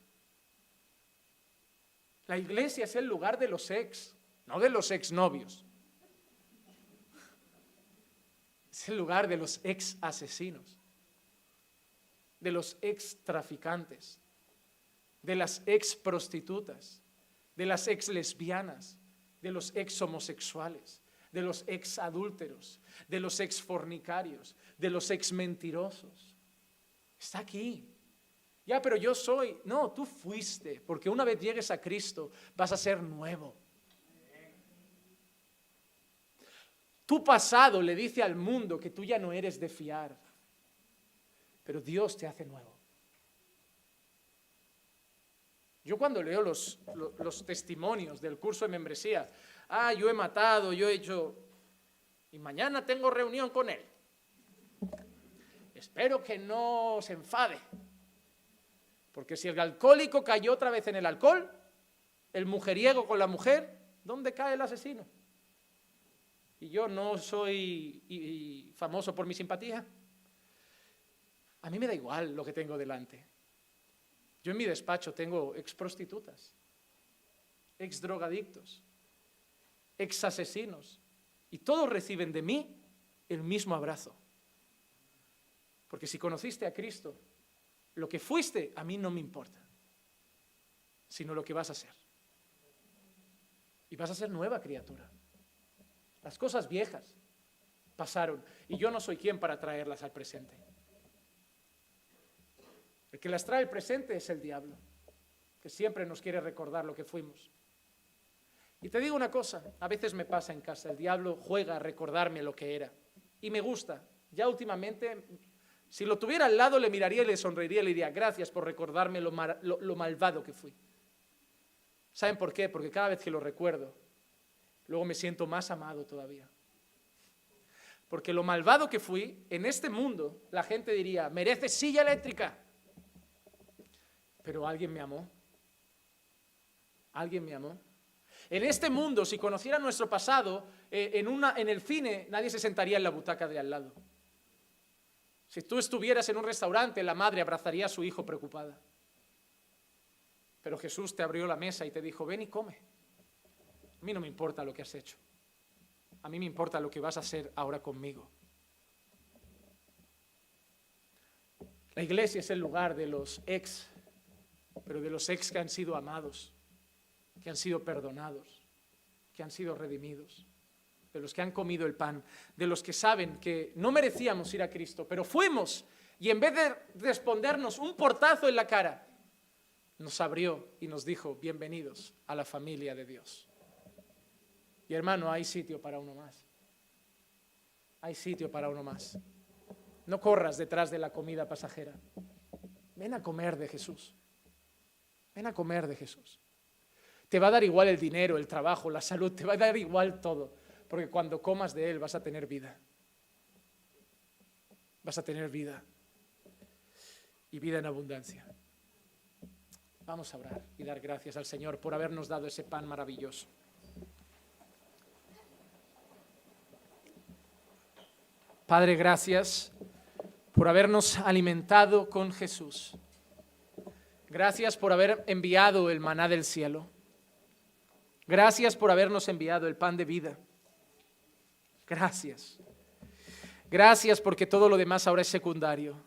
La iglesia es el lugar de los ex, no de los exnovios. Es el lugar de los ex asesinos, de los ex traficantes, de las ex prostitutas, de las ex lesbianas, de los ex homosexuales, de los ex adúlteros, de los ex fornicarios, de los ex mentirosos. Está aquí. Ya, pero yo soy. No, tú fuiste, porque una vez llegues a Cristo vas a ser nuevo. Tu pasado le dice al mundo que tú ya no eres de fiar, pero Dios te hace nuevo. Yo cuando leo los, testimonios del curso de membresía, ah, yo he matado, yo he hecho, y mañana tengo reunión con él. Espero que no se enfade, porque si el alcohólico cayó otra vez en el alcohol, el mujeriego con la mujer, ¿dónde cae el asesino? Y yo no soy famoso por mi simpatía. A mí me da igual lo que tengo delante. Yo en mi despacho tengo ex prostitutas, ex drogadictos, ex asesinos, y todos reciben de mí el mismo abrazo. Porque si conociste a Cristo, lo que fuiste a mí no me importa, sino lo que vas a ser. Y vas a ser nueva criatura. Las cosas viejas pasaron y yo no soy quien para traerlas al presente. El que las trae presente es el diablo, que siempre nos quiere recordar lo que fuimos. Y te digo una cosa, a veces me pasa en casa, el diablo juega a recordarme lo que era. Y me gusta. Ya últimamente, si lo tuviera al lado, le miraría y le sonreiría y le diría, gracias por recordarme lo, lo malvado que fui. ¿Saben por qué? Porque cada vez que lo recuerdo, luego me siento más amado todavía. Porque lo malvado que fui, en este mundo, la gente diría, merece silla eléctrica pero alguien me amó. Alguien me amó. En este mundo, si conociera nuestro pasado, eh, en, una, en el cine nadie se sentaría en la butaca de al lado. Si tú estuvieras en un restaurante, la madre abrazaría a su hijo preocupada. Pero Jesús te abrió la mesa y te dijo, ven y come. A mí no me importa lo que has hecho. A mí me importa lo que vas a hacer ahora conmigo. La iglesia es el lugar de los ex pero de los ex que han sido amados, que han sido perdonados, que han sido redimidos, de los que han comido el pan, de los que saben que no merecíamos ir a Cristo, pero fuimos y en vez de respondernos un portazo en la cara, nos abrió y nos dijo, bienvenidos a la familia de Dios. Y hermano, hay sitio para uno más. Hay sitio para uno más. No corras detrás de la comida pasajera. Ven a comer de Jesús. Ven a comer de Jesús. Te va a dar igual el dinero, el trabajo, la salud, te va a dar igual todo, porque cuando comas de Él vas a tener vida. Vas a tener vida y vida en abundancia. Vamos a orar y dar gracias al Señor por habernos dado ese pan maravilloso. Padre, gracias por habernos alimentado con Jesús. Gracias por haber enviado el maná del cielo. Gracias por habernos enviado el pan de vida. Gracias. Gracias porque todo lo demás ahora es secundario.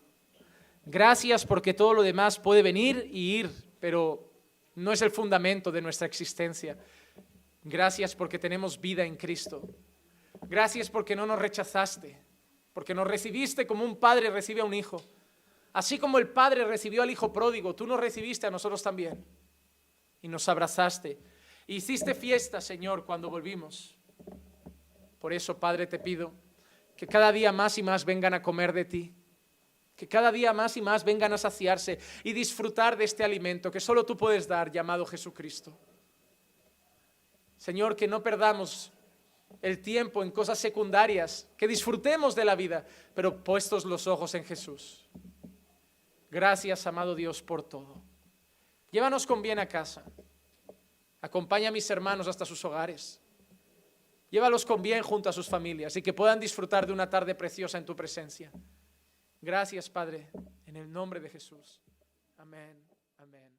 Gracias porque todo lo demás puede venir y ir, pero no es el fundamento de nuestra existencia. Gracias porque tenemos vida en Cristo. Gracias porque no nos rechazaste, porque nos recibiste como un padre recibe a un hijo. Así como el Padre recibió al Hijo pródigo, tú nos recibiste a nosotros también. Y nos abrazaste. Hiciste fiesta, Señor, cuando volvimos. Por eso, Padre, te pido que cada día más y más vengan a comer de ti. Que cada día más y más vengan a saciarse y disfrutar de este alimento que solo tú puedes dar, llamado Jesucristo. Señor, que no perdamos el tiempo en cosas secundarias, que disfrutemos de la vida, pero puestos los ojos en Jesús. Gracias, amado Dios, por todo. Llévanos con bien a casa. Acompaña a mis hermanos hasta sus hogares. Llévalos con bien junto a sus familias y que puedan disfrutar de una tarde preciosa en tu presencia. Gracias, Padre, en el nombre de Jesús. Amén. Amén.